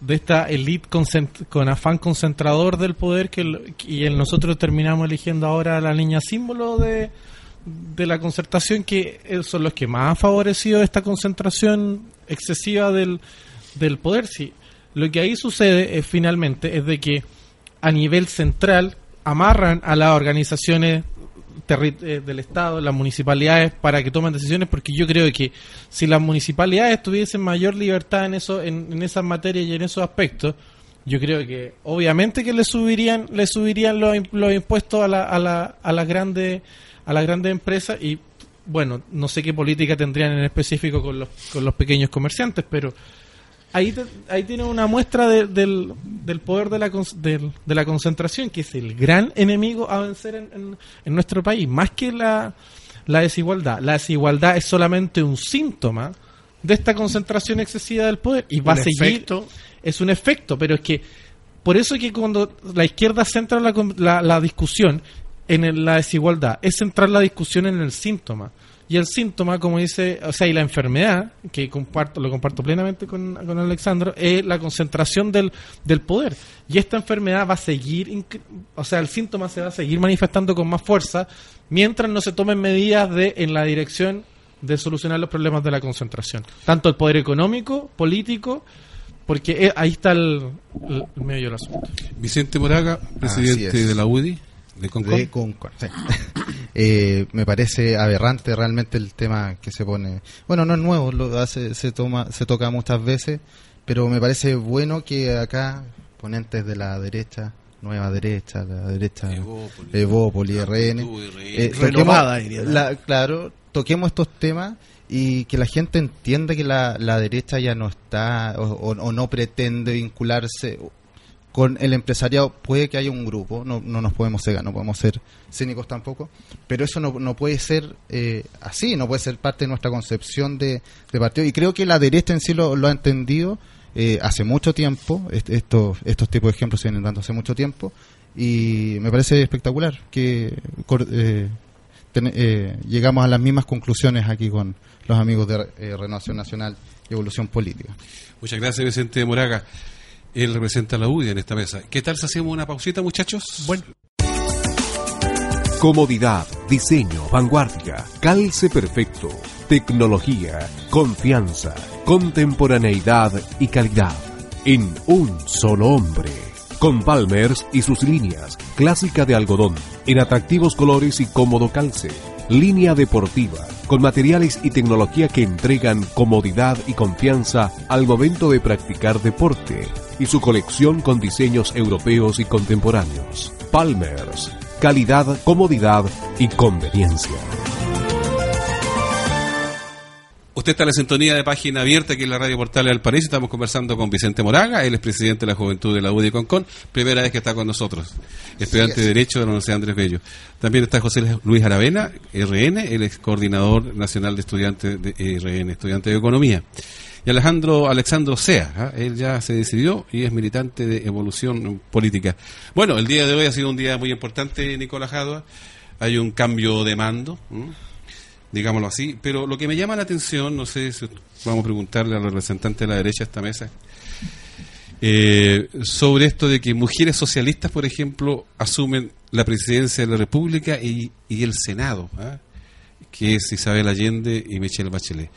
de esta elite concent- con afán concentrador del poder que el- y el- nosotros terminamos eligiendo ahora a la niña símbolo de, de la concertación que eh, son los que más han favorecido esta concentración excesiva del, del poder. Sí, lo que ahí sucede es finalmente es de que a nivel central amarran a las organizaciones eh, del Estado, las municipalidades, para que tomen decisiones, porque yo creo que si las municipalidades tuviesen mayor libertad en eso, en, esas materias y en esos aspectos, yo creo que obviamente que le subirían, le subirían los, los impuestos a la, a la, a las grandes, a las grandes empresas y bueno, no sé qué política tendrían en específico con los, con los pequeños comerciantes, pero ahí, te- ahí tiene una muestra de- del, del poder de la, de la concentración, que es el gran enemigo a vencer en, en- en nuestro país, más que la, la desigualdad. La desigualdad es solamente un síntoma de esta concentración excesiva del poder y va a seguir. efecto. Es un efecto, pero es que por eso es que cuando la izquierda centra la, la- la discusión en el- la desigualdad, es centrar la discusión en el síntoma. Y el síntoma, como dice, o sea, y la enfermedad, que comparto, lo comparto plenamente con, con Alexandro, es la concentración del, del poder. Y esta enfermedad va a seguir, o sea, el síntoma se va a seguir manifestando con más fuerza mientras no se tomen medidas de en la dirección de solucionar los problemas de la concentración. Tanto el poder económico, político, porque eh, ahí está el, el- el medio del asunto. Vicente Moraga, presidente de la UDI, de Concon. de Concon, sí. Eh, me parece aberrante realmente el tema que se pone. Bueno, no es nuevo, lo hace, se toma, se toca muchas veces, pero me parece bueno que acá ponentes de la derecha, nueva derecha, la derecha Evópoli. Evópoli, RN, eh, Renovada, la- claro, toquemos estos temas y que la gente entienda que la, la derecha ya no está o, o- o no pretende vincularse con el empresariado. Puede que haya un grupo, no, no nos podemos cegar, no podemos ser cínicos tampoco, pero eso no, no puede ser eh, así, no puede ser parte de nuestra concepción de, de partido. Y creo que la derecha en sí lo, ha entendido eh, hace mucho tiempo, est- estos, estos tipos de ejemplos se vienen dando hace mucho tiempo, y me parece espectacular que eh, eh, llegamos a las mismas conclusiones aquí con los amigos de eh, Renovación Nacional y Evolución Política. Muchas gracias, Vicente Moraga. Él representa a la UDI en esta mesa. ¿Qué tal si hacemos una pausita, muchachos? Bueno. Comodidad, diseño, vanguardia, calce perfecto, tecnología, confianza, contemporaneidad y calidad. En un solo hombre. Con Palmers y sus líneas, clásica de algodón, en atractivos colores y cómodo calce. Línea deportiva, con materiales y tecnología que entregan comodidad y confianza al momento de practicar deporte. Y su colección con diseños europeos y contemporáneos. Palmers, calidad, comodidad y conveniencia. Usted está en la sintonía de página abierta aquí en la radio Portal del París. Estamos conversando con Vicente Moraga, él es presidente de la Juventud de la UDI Concon, primera vez que está con nosotros, estudiante de Derecho de la Universidad Andrés Bello. También está José Luis Aravena, RN, él es coordinador nacional de estudiantes de RN, estudiante de Economía. Y Alejandro Alexandro Sea, ¿ah? él ya se decidió y es militante de evolución política. Bueno, el día de hoy ha sido un día muy importante, Nicolás Jadua. Hay un cambio de mando. Digámoslo así. Pero lo que me llama la atención, no sé si vamos a preguntarle al representante de la derecha a esta mesa, eh, sobre esto de que mujeres socialistas, por ejemplo, asumen la presidencia de la República y, y el Senado, ¿ah? que es Isabel Allende y Michelle Bachelet.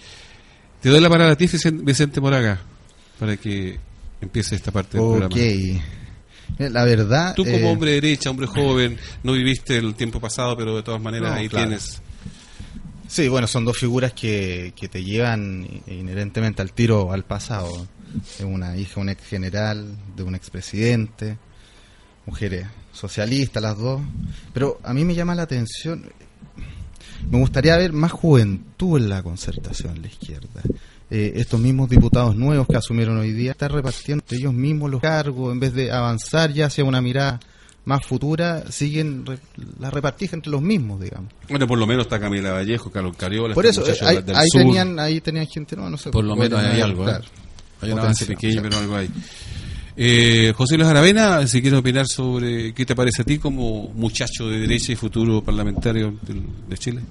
Te doy la palabra a ti, Vicen- Vicente Moraga, para que empiece esta parte del Ok. programa. Mira, La verdad. Tú como eh, hombre de derecha, hombre joven, no viviste el tiempo pasado, pero de todas maneras No, ahí claro. tienes Sí, bueno, son dos figuras que, que te llevan inherentemente al tiro al pasado. Es una hija un ex general, de un expresidente, mujeres socialistas las dos. Pero a mí me llama la atención, me gustaría ver más juventud en la concertación en la izquierda. Eh, estos mismos diputados nuevos que asumieron hoy día están repartiendo ellos mismos los cargos en vez de avanzar ya hacia una mirada más futura, siguen re- la repartija entre los mismos, digamos. Bueno, por lo menos está Camila Vallejo, Carlos Cariola, Por eso, ahí, del ahí sur. tenían, ahí tenían gente, no, no sé. Por lo menos hay algo, ¿eh? claro. Hay un avance pequeño, pero algo hay. Eh, José Luis Aravena, si quieres opinar sobre qué te parece a ti como muchacho de derecha y futuro parlamentario de Chile.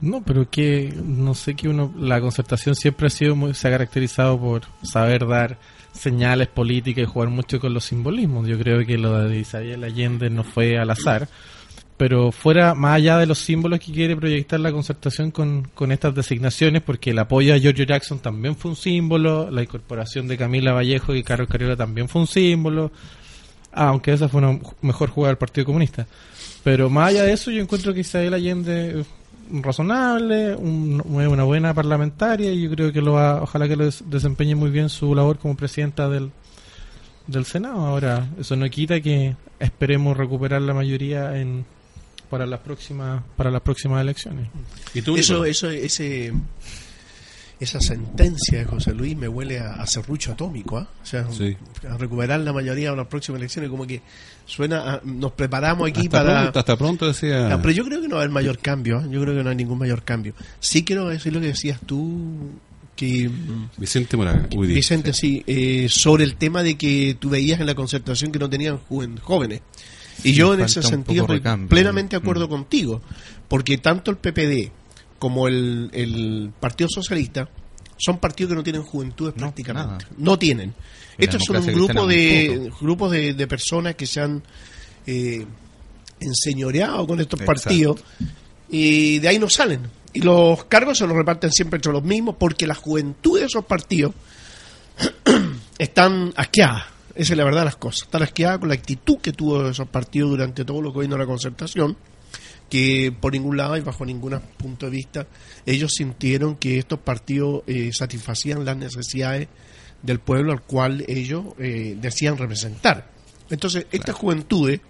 No, pero que no sé que uno la concertación siempre ha sido muy, se ha caracterizado por saber dar señales políticas y jugar mucho con los simbolismos. Yo creo que lo de Isabel Allende no fue al azar, pero fuera más allá de los símbolos que quiere proyectar la concertación con, con estas designaciones, porque el apoyo a Giorgio Jackson también fue un símbolo, la incorporación de Camila Vallejo y Carlos Cariola también fue un símbolo, aunque esa fue una mejor jugada del Partido Comunista. Pero más allá de eso, yo encuentro que Isabel Allende razonable, un- una buena parlamentaria y yo creo que lo va, ojalá que lo des- desempeñe muy bien su labor como presidenta del, del Senado. Ahora, eso no quita que esperemos recuperar la mayoría en para las próximas para las próximas elecciones. ¿Y tú, Eso, eso, ese, esa sentencia de José Luis me huele a, a serrucho atómico, ¿ah? O sea, Sí. a recuperar la mayoría de las próximas elecciones, como que suena, a- nos preparamos aquí hasta, para... pronto, hasta pronto decía. Ah, pero yo creo que no va a haber mayor cambio, ¿ah? yo creo que no hay ningún mayor cambio. Sí quiero decir lo que decías tú, que mm, Vicente Moraga, Udi. Vicente, sí, eh, sobre el tema de que tú veías en la concertación que no tenían jóvenes. Y Sí, yo en ese sentido estoy plenamente de acuerdo Mm. contigo, porque tanto el PPD como el, el Partido Socialista, son partidos que no tienen juventudes No, prácticamente. nada. No tienen. Estos son un grupo de, grupos de, de personas que se han eh, enseñoreado con estos Exacto. partidos y de ahí no salen. Y los cargos se los reparten siempre entre los mismos porque la juventud de esos partidos están asqueadas. Esa es la verdad de las cosas. Están asqueadas con la actitud que tuvo esos partidos durante todo lo que vino la concertación, que por ningún lado y bajo ningún punto de vista ellos sintieron que estos partidos eh, satisfacían las necesidades del pueblo al cual ellos eh, decían representar. Entonces, estas juventudes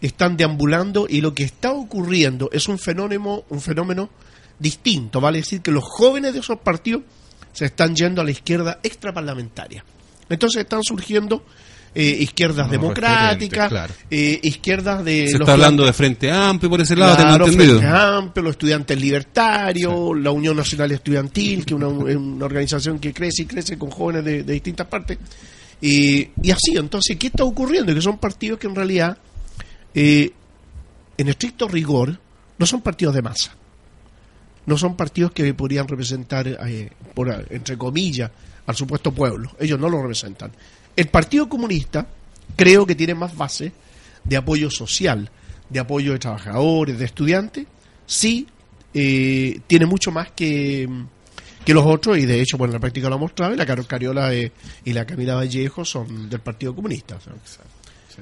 están deambulando y lo que está ocurriendo es un fenómeno, un fenómeno distinto, vale decir que los jóvenes de esos partidos se están yendo a la izquierda extraparlamentaria. Entonces están surgiendo eh, izquierdas democráticas, claro. eh, izquierdas de... Se los está hablando de Frente Amplio por ese lado, Claro, tengo entendido. Frente Amplio, los estudiantes libertarios, la Unión Nacional Estudiantil, que es una, una organización que crece y crece con jóvenes de, de distintas partes. Y, y así, entonces, ¿qué está ocurriendo? Que son partidos que en realidad, eh, en estricto rigor, no son partidos de masa. No son partidos que podrían representar, eh, por, entre comillas, al supuesto pueblo. Ellos no lo representan. El Partido Comunista creo que tiene más base de apoyo social, de apoyo de trabajadores, de estudiantes. Sí, eh, tiene mucho más que, que los otros y de hecho, bueno, en la práctica lo ha mostrado y la Carol Cariola eh, y la Camila Vallejo son del Partido Comunista.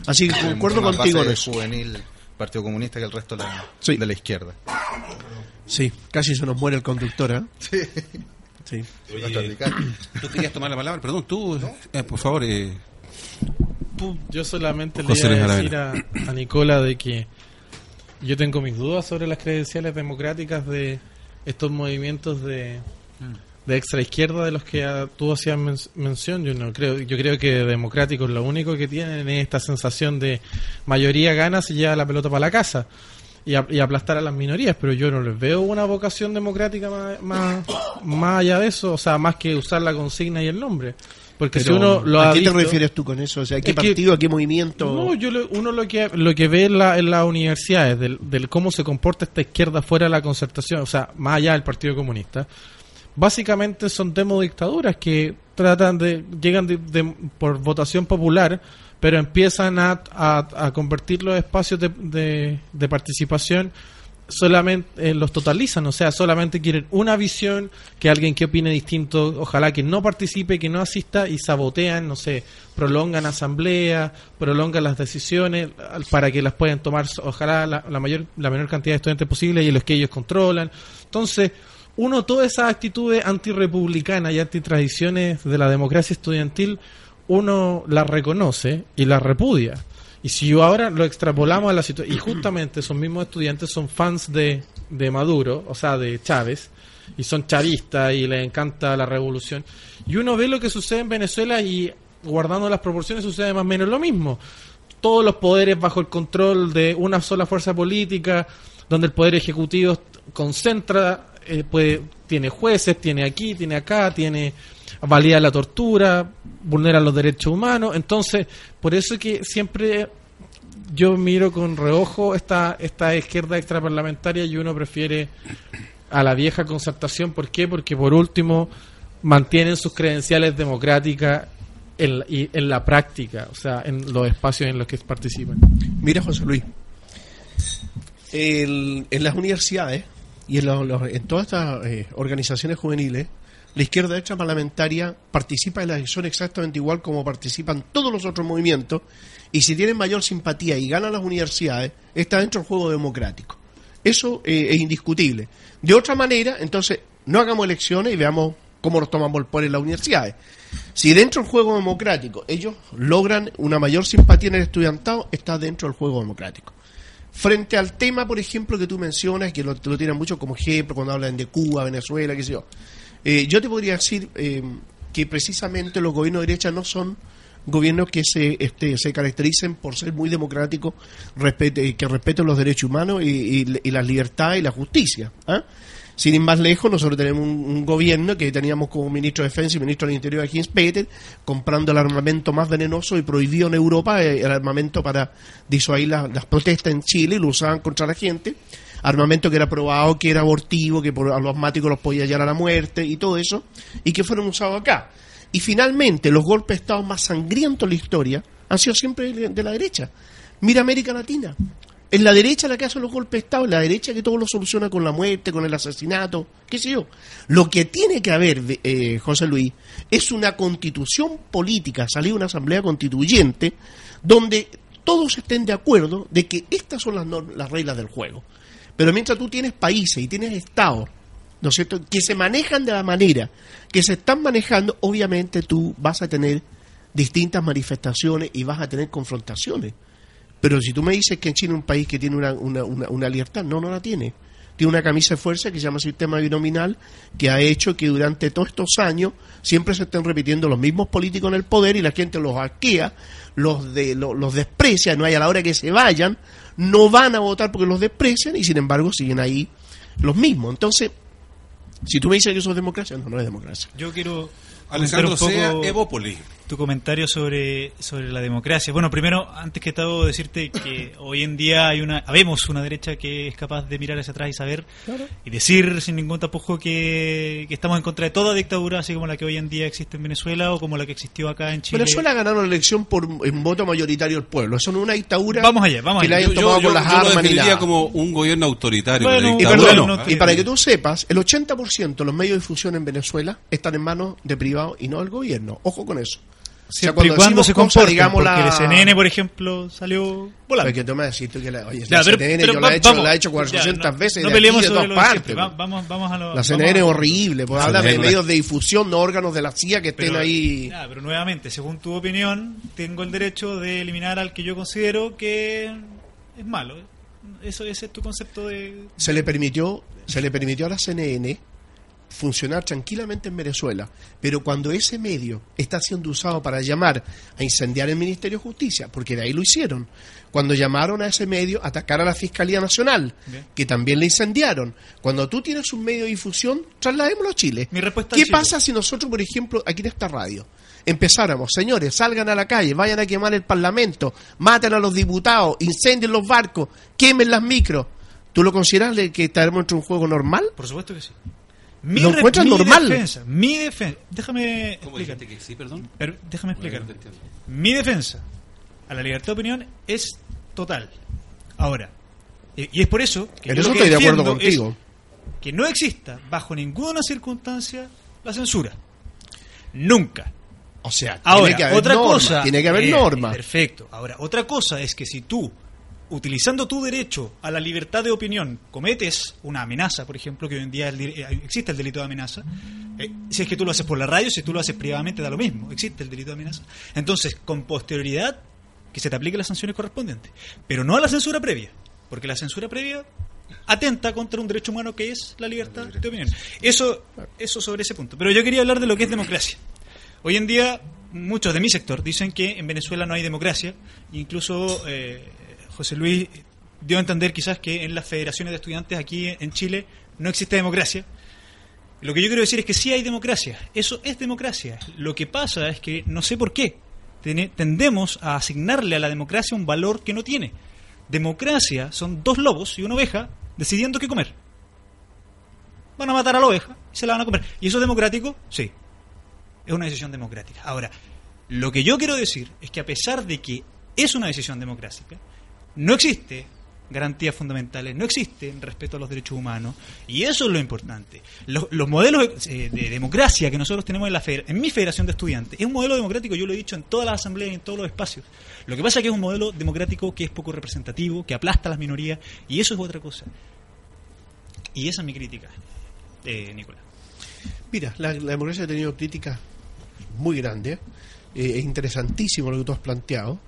Así que concuerdo contigo en eso. juvenil Partido Comunista que el resto de la, Sí. de la izquierda. Sí, casi se nos muere el conductor, ¿eh? Sí. Oye, tú querías tomar la palabra, perdón, tú, eh, por favor. Eh, Yo solamente le iba a decir a, a Nicola de que yo tengo mis dudas sobre las credenciales democráticas de estos movimientos de, de extra izquierda de los que tú hacías men- mención. Yo no creo, yo creo que democráticos lo único que tienen es esta sensación de mayoría gana se lleva la pelota para la casa y, a- y aplastar a las minorías, pero yo no les veo una vocación democrática más, más, más allá de eso, o sea, más que usar la consigna y el nombre. Porque si uno lo ¿A qué te refieres tú con eso? O sea, ¿qué que- partido, a qué movimiento? no, yo lo- uno lo que lo que ve en, la, en las universidades del, del cómo se comporta esta izquierda fuera de la concertación, o sea, más allá del Partido Comunista, básicamente son demodictaduras que tratan de llegan de- de- por votación popular, pero empiezan a, convertir los espacios de, participación solamente eh, los totalizan, o sea, solamente quieren una visión, que alguien que opine distinto, ojalá que no participe, que no asista y sabotean, no sé, prolongan asambleas, prolongan las decisiones para que las puedan tomar, ojalá la, la mayor la menor cantidad de estudiantes posible y los que ellos controlan. Entonces, uno todas esas actitudes antirrepublicanas y antitradiciones de la democracia estudiantil, uno las reconoce y las repudia. Y si yo ahora lo extrapolamos a la situación, y justamente esos mismos estudiantes son fans de, de Maduro, o sea, de Chávez, y son chavistas y les encanta la revolución, y uno ve lo que sucede en Venezuela y guardando las proporciones sucede más o menos lo mismo. Todos los poderes bajo el control de una sola fuerza política, donde el poder ejecutivo concentra, eh, puede, tiene jueces, tiene aquí, tiene acá, tiene valida la tortura, vulnera los derechos humanos. Entonces, por eso que siempre yo miro con reojo esta, esta izquierda extraparlamentaria y uno prefiere a la vieja concertación. ¿Por qué? Porque por último mantienen sus credenciales democráticas en, y en la práctica, o sea, en los espacios en los que participan. Mira, José Luis, el- en las universidades y en, los- en todas estas eh, organizaciones juveniles, la izquierda extraparlamentaria participa en la elección exactamente igual como participan todos los otros movimientos, y si tienen mayor simpatía y ganan las universidades, está dentro del juego democrático. Eso eh, es indiscutible. De otra manera, entonces, no hagamos elecciones y veamos cómo nos tomamos el poder en las universidades. Si dentro del juego democrático ellos logran una mayor simpatía en el estudiantado, está dentro del juego democrático. Frente al tema, por ejemplo, que tú mencionas, que lo, lo tiran mucho como ejemplo cuando hablan de Cuba, Venezuela, qué sé yo, eh, yo te podría decir eh, que precisamente los gobiernos de derecha no son gobiernos que se, este, se caractericen por ser muy democráticos, que respeten los derechos humanos y, y- y las libertades y la justicia. ¿ah? Sin ir más lejos, nosotros tenemos un, gobierno que teníamos como ministro de Defensa y ministro del Interior a Jens Peter, comprando el armamento más venenoso y prohibido en Europa, eh, el armamento para disuadir la- las protestas en Chile, y lo usaban contra la gente. Armamento que era probado que era abortivo, que por los asmáticos los podía hallar a la muerte y todo eso, y que fueron usados acá. Y finalmente, los golpes de Estado más sangrientos de la historia han sido siempre de la derecha. Mira América Latina. Es la derecha la que hace los golpes de Estado, es la derecha que todo lo soluciona con la muerte, con el asesinato, qué sé yo. Lo que tiene que haber, eh, José Luis, es una constitución política, salir una asamblea constituyente, donde todos estén de acuerdo de que estas son las, las reglas del juego. Pero mientras tú tienes países y tienes estados, ¿no es cierto?, que se manejan de la manera que se están manejando, obviamente tú vas a tener distintas manifestaciones y vas a tener confrontaciones. Pero si tú me dices que en China es un país que tiene una, una, una, una libertad, no, no la tiene. Tiene una camisa de fuerza que se llama sistema binominal, que ha hecho que durante todos estos años siempre se estén repitiendo los mismos políticos en el poder y la gente los arquea, los, de, los, los desprecia, no hay a la hora que se vayan, no van a votar porque los desprecian y sin embargo siguen ahí los mismos. Entonces, si tú me dices que eso es democracia, no, no es democracia. Yo quiero un Sea, poco Evópoli. Tu comentario sobre, sobre la democracia. Bueno, primero, antes que todo, decirte que hoy en día hay una, habemos una derecha que es capaz de mirar hacia atrás y saber y decir sin ningún tapujo que, que estamos en contra de toda dictadura, así como la que hoy en día existe en Venezuela o como la que existió acá en Chile. Venezuela ganaron la elección por en voto mayoritario del pueblo. Eso no es una dictadura Vamos allá, vamos que la allá. hayan Yo, tomado yo- con las yo lo armas ni definiría nada. como un gobierno autoritario. Bueno, Y, dictadura, perdón, no, y para que tú sepas, el 80% de los medios de difusión en Venezuela están en manos de privados y no del gobierno. Ojo con eso. O sea, Siempre y cuando se cosas, comporten, digamos, porque la- el CNN, por ejemplo, salió volando. Porque tú me decís tú que la, oye, Ya, la pero- CNN pero yo va- la he hecho, vamos, la he hecho ya, 400 no- veces no de, peleemos aquí, de sobre todas de partes. siempre. Va- vamos, vamos a lo, la CNN es horrible, pues La háblame de medios de difusión, no órganos de la CIA que estén Pero, ahí. ya, pero nuevamente, según tu opinión, tengo el derecho de eliminar al que yo considero que es malo. Eso ese es tu concepto de se le permitió se le permitió a la CNN funcionar tranquilamente en Venezuela, pero cuando ese medio está siendo usado para llamar a incendiar el Ministerio de Justicia, porque de ahí lo hicieron, cuando llamaron a ese medio a atacar a la Fiscalía Nacional, Bien. que también le incendiaron, cuando tú tienes un medio de difusión, trasladémoslo a Chile. Mi respuesta ¿Qué Chile. pasa si nosotros, por ejemplo, aquí en esta radio, empezáramos, señores, salgan a la calle, vayan a quemar el Parlamento, maten a los diputados, incendien los barcos, quemen las micros? ¿Tú lo consideras de que estaremos entre un juego normal? Por supuesto que sí. ¿Lo re- encuentras mi normal? defensa, mi defensa, déjame ¿Cómo explicar. dijiste que sí, perdón? Pero déjame explicar. Bueno. Mi defensa a la libertad de opinión es total. Ahora, y y es por eso que En yo eso lo que estoy de acuerdo contigo. que no exista bajo ninguna circunstancia la censura. Nunca. O sea, Ahora, tiene que haber otra norma, cosa. tiene que haber eh, norma. Perfecto. Ahora, otra cosa es que si tú, utilizando tu derecho a la libertad de opinión, cometes una amenaza, por ejemplo, que hoy en día eh, existe el delito de amenaza, eh, si es que tú lo haces por la radio, si tú lo haces privadamente, da lo mismo. Existe el delito de amenaza. Entonces, con posterioridad, que se te apliquen las sanciones correspondientes. Pero no a la censura previa. Porque la censura previa atenta contra un derecho humano que es la libertad de opinión. Eso, eso sobre ese punto. Pero yo quería hablar de lo que es democracia. Hoy en día, muchos de mi sector dicen que en Venezuela no hay democracia. Incluso eh, José Luis dio a entender quizás que en las federaciones de estudiantes aquí en Chile no existe democracia. Lo que yo quiero decir es que sí hay democracia. Eso es democracia. Lo que pasa es que no sé por qué tendemos a asignarle a la democracia un valor que no tiene. Democracia son dos lobos y una oveja decidiendo qué comer. Van a matar a la oveja y se la van a comer. ¿Y eso es democrático? Sí. Es una decisión democrática. Ahora, lo que yo quiero decir es que a pesar de que es una decisión democrática, no existe garantías fundamentales, no existe respeto a los derechos humanos, y eso es lo importante. Los, los modelos eh, de democracia que nosotros tenemos en, la en mi federación de estudiantes es un modelo democrático, yo lo he dicho en todas las asambleas y en todos los espacios. Lo que pasa es que es un modelo democrático que es poco representativo, que aplasta a las minorías, y eso es otra cosa. Y esa es mi crítica, eh, Nicolás. Mira, la, la democracia ha tenido críticas muy grandes. Eh, es interesantísimo lo que tú has planteado.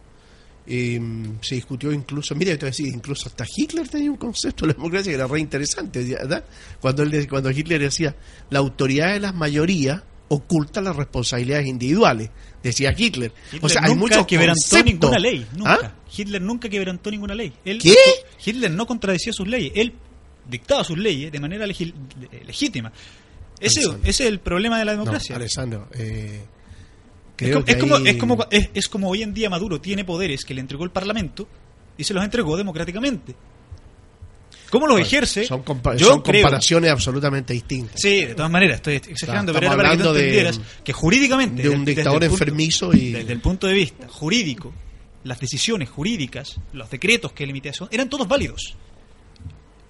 Eh, se discutió incluso, mira, yo te voy a decir, incluso hasta Hitler tenía un concepto de la democracia que era re interesante, ¿verdad? Cuando, él, cuando Hitler decía, la autoridad de las mayorías oculta las responsabilidades individuales, decía Hitler. Hitler o sea, hay nunca muchos quebrantó ninguna ley, nunca. ¿Ah? Hitler nunca quebrantó ninguna ley. Él, ¿Qué? Hitler no contradecía sus leyes. Él dictado sus leyes de manera legítima. Ese, ese es el problema de la No, democracia. Alessandro, eh, creo como, que es, como, ahí- es, como, es- es como hoy en día Maduro tiene poderes que le entregó el Parlamento y se los entregó democráticamente. ¿Cómo los Bueno, ejerce? Son, compa- Yo son creo- comparaciones absolutamente distintas. Sí, de todas maneras, estoy exagerando, pero era para que tú de- entendieras que jurídicamente... de un desde- desde dictador punto- enfermizo y- Desde el punto de vista jurídico, las decisiones jurídicas, los decretos que él emitía, eso, eran todos válidos.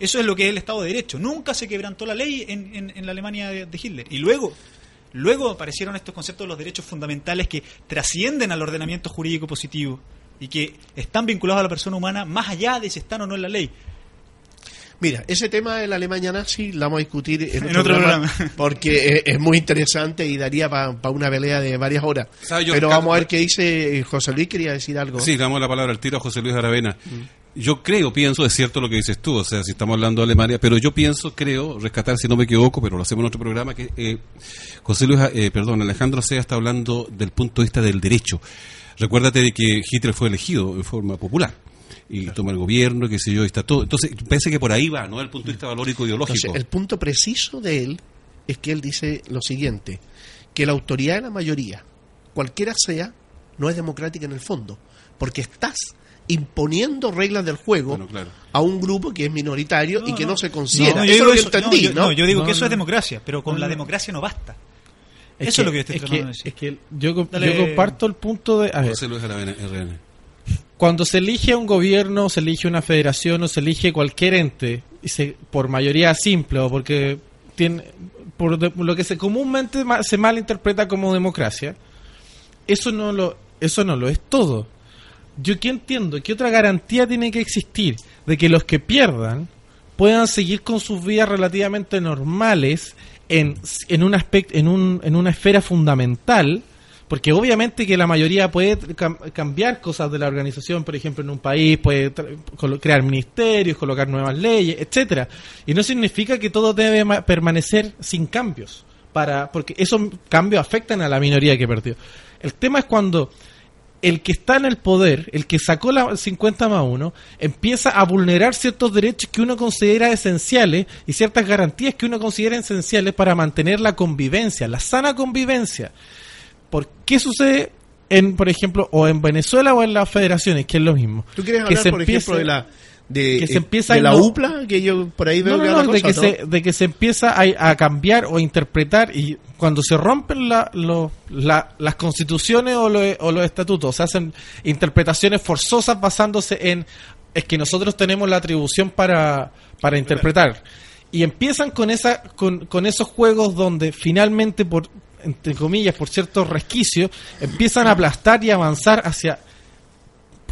Eso es lo que es el Estado de Derecho. Nunca se quebrantó la ley en, en- en la Alemania de, de Hitler. Y luego, luego aparecieron estos conceptos de los derechos fundamentales que trascienden al ordenamiento jurídico positivo y que están vinculados a la persona humana más allá de si están o no en la ley. Mira, ese tema de la Alemania nazi lo vamos a discutir en, En otro programa. porque es, es muy interesante y daría para una pelea de varias horas. ¿Sabe, yo, Pero vamos a ver qué dice José Luis, quería decir algo. Sí, damos la palabra al tiro a José Luis Aravena. Mm. Yo creo, pienso, es cierto lo que dices tú, o sea, si estamos hablando de Alemania, pero yo pienso, creo, rescatar, si no me equivoco, pero lo hacemos en otro programa, que eh, José Luis, eh, perdón, Alejandro Sea está hablando del punto de vista del derecho. Recuérdate de que Hitler fue elegido en forma popular y toma el gobierno, qué sé yo, y está todo. Entonces, parece que por ahí va, ¿no? El punto de vista valórico ideológico. Entonces, el punto preciso de él es que él dice lo siguiente, que la autoridad de la mayoría, cualquiera sea, no es democrática en el fondo, porque estás imponiendo reglas del juego Bueno, claro. a un grupo que es minoritario y que no, no. se considera. No, eso es lo que eso- entendí, yo, ¿no? yo digo No, que eso no. es democracia, pero con No, la democracia no basta. Es Eso que- es lo que yo estoy es tratando que- de decir. es que yo, Dale. yo comparto el punto de... A ver, José Luis Aravena, RN. cuando se elige un gobierno, se elige una federación o se elige cualquier ente, y se, por mayoría simple o porque tiene, por de- lo que se comúnmente ma- se malinterpreta como democracia, eso no lo, eso no lo es todo. Yo que entiendo que otra garantía tiene que existir de que los que pierdan puedan seguir con sus vidas relativamente normales en, en un aspecto, en, un, en una esfera fundamental, porque obviamente que la mayoría puede cam- cambiar cosas de la organización, por ejemplo, en un país, puede crear ministerios, colocar nuevas leyes, etcétera, y no significa que todo debe ma- permanecer sin cambios, para porque esos cambios afectan a la minoría que perdió. El tema es cuando el que está en el poder, el que sacó la 50 más 1, empieza a vulnerar ciertos derechos que uno considera esenciales y ciertas garantías que uno considera esenciales para mantener la convivencia, la sana convivencia. ¿Por qué sucede en, por ejemplo, o en Venezuela o en las federaciones, que es lo mismo? ¿Tú quieres Que hablar, por empiece- ejemplo, de la de, que se eh, empieza de la UPLA? Que yo por ahí veo No, que no, no, de, que se, de que se empieza a, a cambiar o interpretar y cuando se rompen la- lo- la- las constituciones o, lo- o los estatutos, se hacen interpretaciones forzosas basándose en es que nosotros tenemos la atribución para, para interpretar. Y empiezan con, esa, con, con esos juegos donde finalmente, por entre comillas, por ciertos resquicios, empiezan a aplastar y avanzar hacia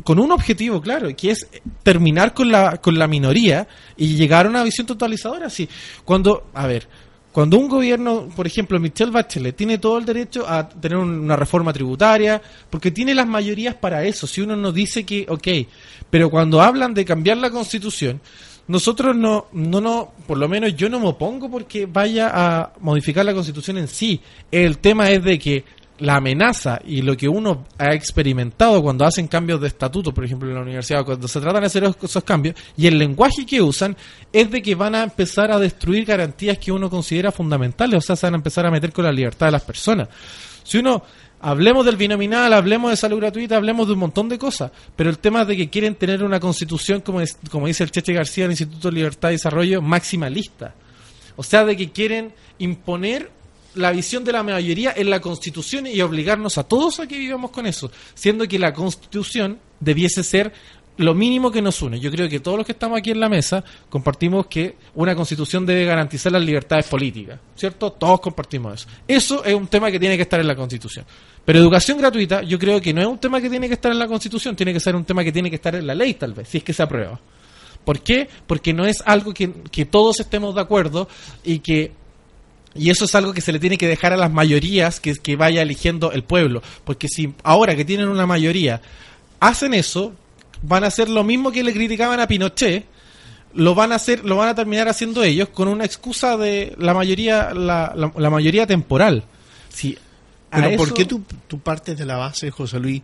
con un objetivo claro, que es terminar con la, con la minoría y llegar a una visión totalizadora. Sí, cuando, a ver, cuando un gobierno, por ejemplo, Michelle Bachelet, tiene todo el derecho a tener un- una reforma tributaria, porque tiene las mayorías para eso, si uno no dice que, ok, pero cuando hablan de cambiar la constitución, nosotros no, no, no, por lo menos yo no me opongo porque vaya a modificar la constitución en sí. El tema es de que la amenaza y lo que uno ha experimentado cuando hacen cambios de estatuto, por ejemplo en la universidad, cuando se tratan de hacer esos- cambios, y el lenguaje que usan es de que van a empezar a destruir garantías que uno considera fundamentales, o sea, se van a empezar a meter con la libertad de las personas. Si uno, hablemos del binominal, hablemos de salud gratuita, hablemos de un montón de cosas, pero el tema es de que quieren tener una constitución, como, como dice el Cheche García del Instituto de Libertad y Desarrollo, maximalista. O sea, de que quieren imponer la visión de la mayoría en la Constitución y obligarnos a todos a que vivamos con eso, siendo que la Constitución debiese ser lo mínimo que nos une. Yo creo que todos los que estamos aquí en la mesa compartimos que una Constitución debe garantizar las libertades políticas, ¿cierto? Todos compartimos eso. Eso es un tema que tiene que estar en la Constitución. Pero educación gratuita, yo creo que no es un tema que tiene que estar en la Constitución, tiene que ser un tema que tiene que estar en la ley, tal vez, si es que se aprueba. ¿Por qué? Porque no es algo que, que todos estemos de acuerdo y que y eso es algo que se le tiene que dejar a las mayorías que, que vaya eligiendo el pueblo. Porque si ahora que tienen una mayoría hacen eso, van a hacer lo mismo que le criticaban a Pinochet, lo van a hacer, lo van a terminar haciendo ellos con una excusa de la mayoría, la, la- la mayoría temporal. Si Pero ¿por eso- qué tú, tú partes de la base, José Luis,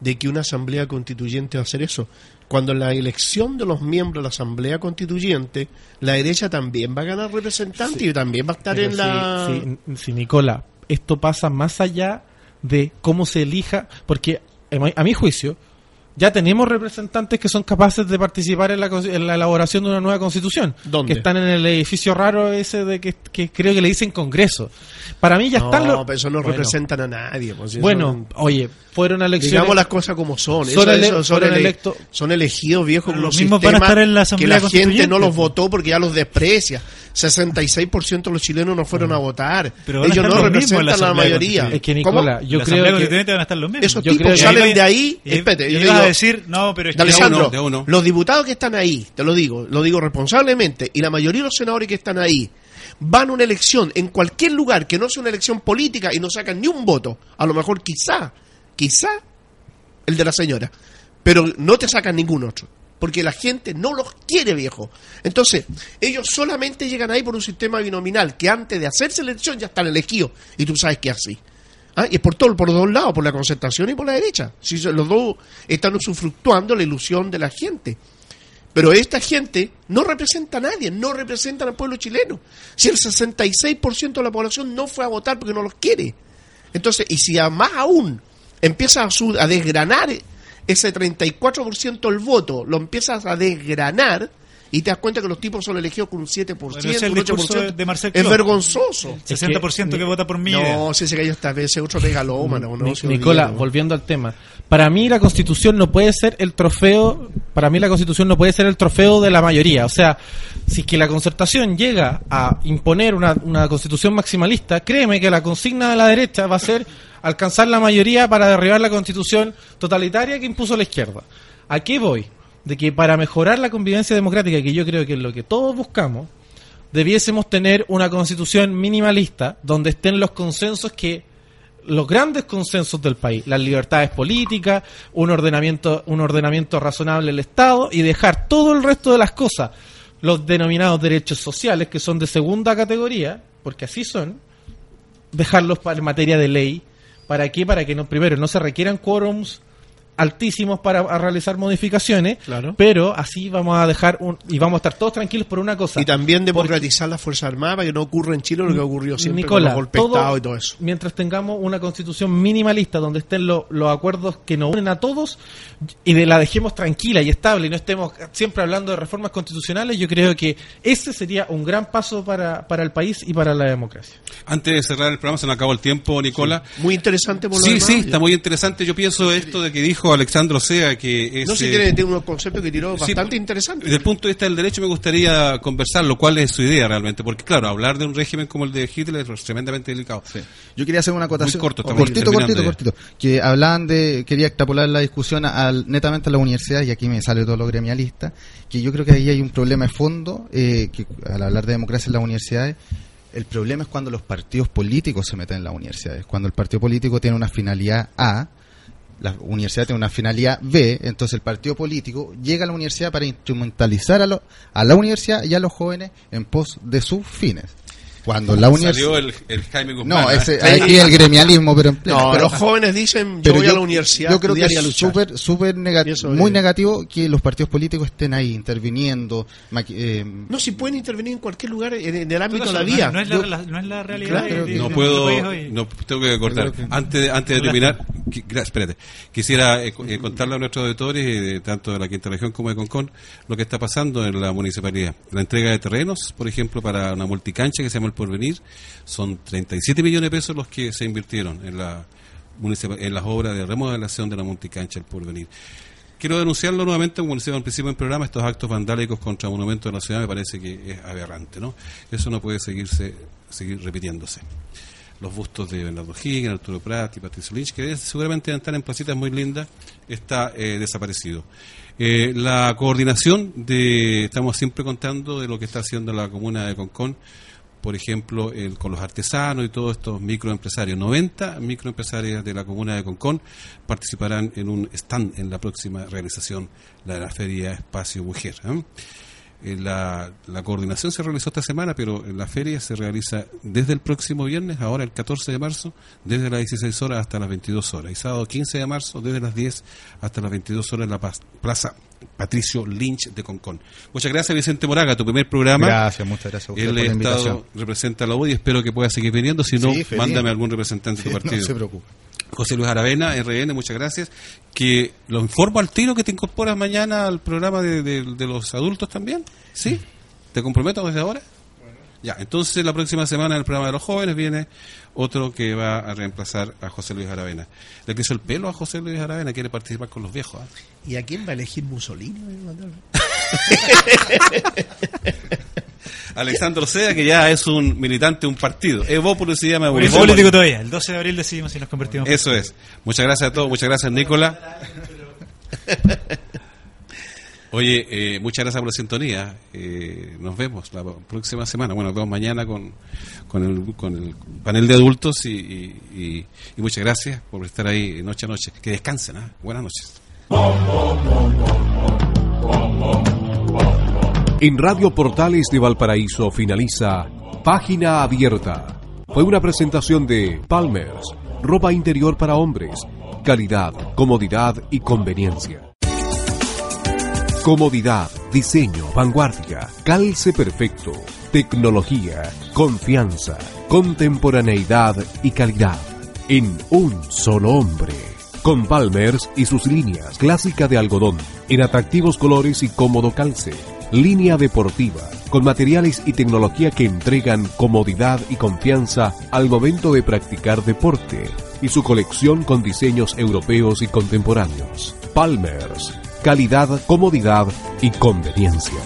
de que una asamblea constituyente va a hacer eso. Cuando en la elección de los miembros de la asamblea constituyente, la derecha también va a ganar representantes y también va a estar en la... sí, Nicola, esto pasa más allá de cómo se elija, porque a mi juicio ya tenemos representantes que son capaces de participar en la, en la elaboración de una nueva constitución, ¿Dónde? que están en el edificio raro ese de que, que creo que le dicen Congreso. Para mí ya no, están los... pero eso no Bueno, representan a nadie. pues, Bueno, oye, fueron a elecciones... digamos las cosas como son. Son Eso- ele- eso- son, ele- electo- son elegidos viejos con los mismos van a estar en la que Asamblea la gente no los votó porque ya los desprecia. 66% de los chilenos no fueron a votar. Pero Ellos no la representan a la Asamblea mayoría. Es que ¿Cómo? Nicola, yo la creo que... Van a estar los mismos. Esos yo tipos que- salen de ahí. espérate, yo digo- a decir, no, pero es que Alessandro, uno, de uno. los diputados que están ahí, te lo digo, lo digo responsablemente, y la mayoría de los senadores que están ahí van a una elección en cualquier lugar que no sea una elección política y no sacan ni un voto, a lo mejor quizá, quizá el de la señora, pero no te sacan ningún otro, porque la gente no los quiere viejo. Entonces, ellos solamente llegan ahí por un sistema binominal que antes de hacerse la elección ya están elegidos, y tú sabes que es así. Ah, y es por, todo, por los dos lados, por la concertación y por la derecha. Si los dos están usufructuando la ilusión de la gente. Pero esta gente no representa a nadie, no representan al pueblo chileno. Si el 66% de la población no fue a votar porque no los quiere. Entonces, y si más aún empiezas a, su- a desgranar ese 34% del voto, lo empiezas a desgranar y te das cuenta que los tipos son elegidos con un 7%, Bueno, ese es el un discurso 8%. de- Marcel es vergonzoso. 60% que, vota por mí. No, si ese gallo esta vez es otro regalómano. no, Ni- se Nicola, volviendo al tema. Para mí la constitución no puede ser el trofeo, para mí la constitución no puede ser el trofeo de la mayoría. O sea, si es que la concertación llega a imponer una, una constitución maximalista, créeme que la consigna de la derecha va a ser alcanzar la mayoría para derribar la constitución totalitaria que impuso la izquierda. ¿A qué voy? De que para mejorar la convivencia democrática, que yo creo que es lo que todos buscamos, debiésemos tener una constitución minimalista donde estén los consensos que los grandes consensos del país, las libertades políticas, un ordenamiento, un ordenamiento razonable del Estado y dejar todo el resto de las cosas, los denominados derechos sociales que son de segunda categoría, porque así son, dejarlos para en materia de ley, ¿para qué? Para que no primero no se requieran quórums altísimos para a realizar modificaciones, Claro. pero así vamos a dejar un, y vamos a estar todos tranquilos por una cosa. Y también democratizar las Fuerzas Armadas para que no ocurra en Chile lo que ocurrió siempre Nicola, con los golpes todo- y todo eso. Mientras tengamos una constitución minimalista donde estén lo- los acuerdos que nos unen a todos y de la dejemos tranquila y estable y no estemos siempre hablando de reformas constitucionales, yo creo que ese sería un gran paso para, para el país y para la democracia. Antes de cerrar el programa, se nos acabó el tiempo, Nicola. Muy interesante por lo Sí, demás. sí, está muy interesante. Yo pienso esto de que dijo Alexandro Sea, que es... No sé, eh, tiene, tiene unos conceptos que tiró Sí, bastante por- interesantes. Desde el punto de vista del derecho me gustaría conversar lo cuál es su idea realmente, porque claro, hablar de un régimen como el de Hitler es tremendamente delicado. Yo quería hacer una acotación. corto, estamos cortito, cortito, cortito. Que hablaban de, quería extrapolar la discusión al, netamente a la universidad, y aquí me sale todo lo gremialista, que yo creo que ahí hay un problema de fondo, eh, que al hablar de democracia en las universidades, el problema es cuando los partidos políticos se meten en las universidades. Cuando el partido político tiene una finalidad A, la universidad tiene una finalidad B, entonces el partido político llega a la universidad para instrumentalizar a, la universidad y a los jóvenes en pos de sus fines. Cuando la universidad... Salió el, el Jaime Guzmán. No, ese, aquí el gremialismo, pero en pleno. No, Pero- los jóvenes dicen, yo pero voy a la universidad yo creo que es súper, súper nega- Pienso muy que- negativo que los partidos políticos estén ahí interviniendo. eh, No, si pueden intervenir en cualquier lugar en, en el ámbito de la vida. No, es la, la- no es la realidad. Claro, de- de- no puedo, no tengo que cortar. Antes, de- antes de terminar, espérate, quisiera eh, eh, contarle a nuestros auditores, eh, de- tanto de la Quinta Región como de Concón, lo que está pasando en la municipalidad. La entrega de terrenos, por ejemplo, para una multicancha que se llama El Porvenir, son 37 millones de pesos los que se invirtieron en la en las obras de remodelación de la multicancha El Porvenir. Quiero denunciarlo nuevamente, como decía al principio del programa, estos actos vandálicos contra monumentos de la ciudad me parece que es aberrante, ¿no? Eso no puede seguirse seguir repitiéndose. Los bustos de Bernardo Higgins, Arturo Prat y Patricio Lynch, que seguramente están en placitas muy lindas, está eh, desaparecido. Eh, la coordinación de, estamos siempre contando de lo que está haciendo la comuna de Concón, por ejemplo, el- con los artesanos y todos estos microempresarios. 90 microempresarios de la comuna de Concón participarán en un stand en la próxima realización, de la Feria Espacio Mujer. ¿eh? Eh, la, la coordinación se realizó esta semana, pero la feria se realiza desde el próximo viernes, ahora el 14 de marzo, desde las 16 horas hasta las 22 horas. Y sábado 15 de marzo, desde las 10 hasta las 22 horas en la Plaza Patricio Lynch de Concón. Muchas gracias, Vicente Moraga, tu primer programa. Gracias, muchas gracias a usted El por la Estado invitación. representa a la U y espero que pueda seguir viniendo. Si no, Sí, mándame algún representante de tu No partido. se preocupe. José Luis Aravena, RN, muchas gracias. Que lo informo al tiro que te incorporas mañana al programa de, de- los adultos también. ¿Sí? ¿Te comprometo desde ahora? Ya, entonces la próxima semana en el programa de los jóvenes viene otro que va a reemplazar a José Luis Aravena. Le quiso el pelo a José Luis Aravena, quiere participar con los viejos. ¿ah? ¿Y a quién va a elegir Mussolini? Alexandro Sea, que ya es un militante de un partido. Evópolis se llama. Evópolis. político todavía. El 12 de abril decidimos si nos convertimos. Eso es. Muchas gracias a todos. Muchas gracias, Nicola. Oye, eh, muchas gracias por la sintonía. Eh, nos vemos la próxima semana. Bueno, nos vemos mañana con, con, el, con el panel de adultos y, y- y- y muchas gracias por estar ahí noche a noche. Que descansen. ¿ah? Buenas noches. En Radio Portales de Valparaíso finaliza Página Abierta. Fue una presentación de Palmers, ropa interior para hombres, calidad, comodidad y conveniencia. Comodidad, diseño, vanguardia, calce perfecto, tecnología, confianza, contemporaneidad y calidad. En un solo hombre. Con Palmers y sus líneas clásica de algodón, en atractivos colores y cómodo calce. Línea deportiva, con materiales y tecnología que entregan comodidad y confianza al momento de practicar deporte. Y su colección con diseños europeos y contemporáneos. Palmers, calidad, comodidad y conveniencia.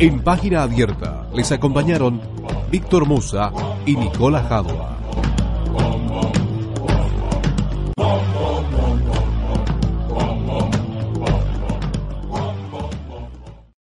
En página abierta les acompañaron Víctor Musa y Nicola Jadua.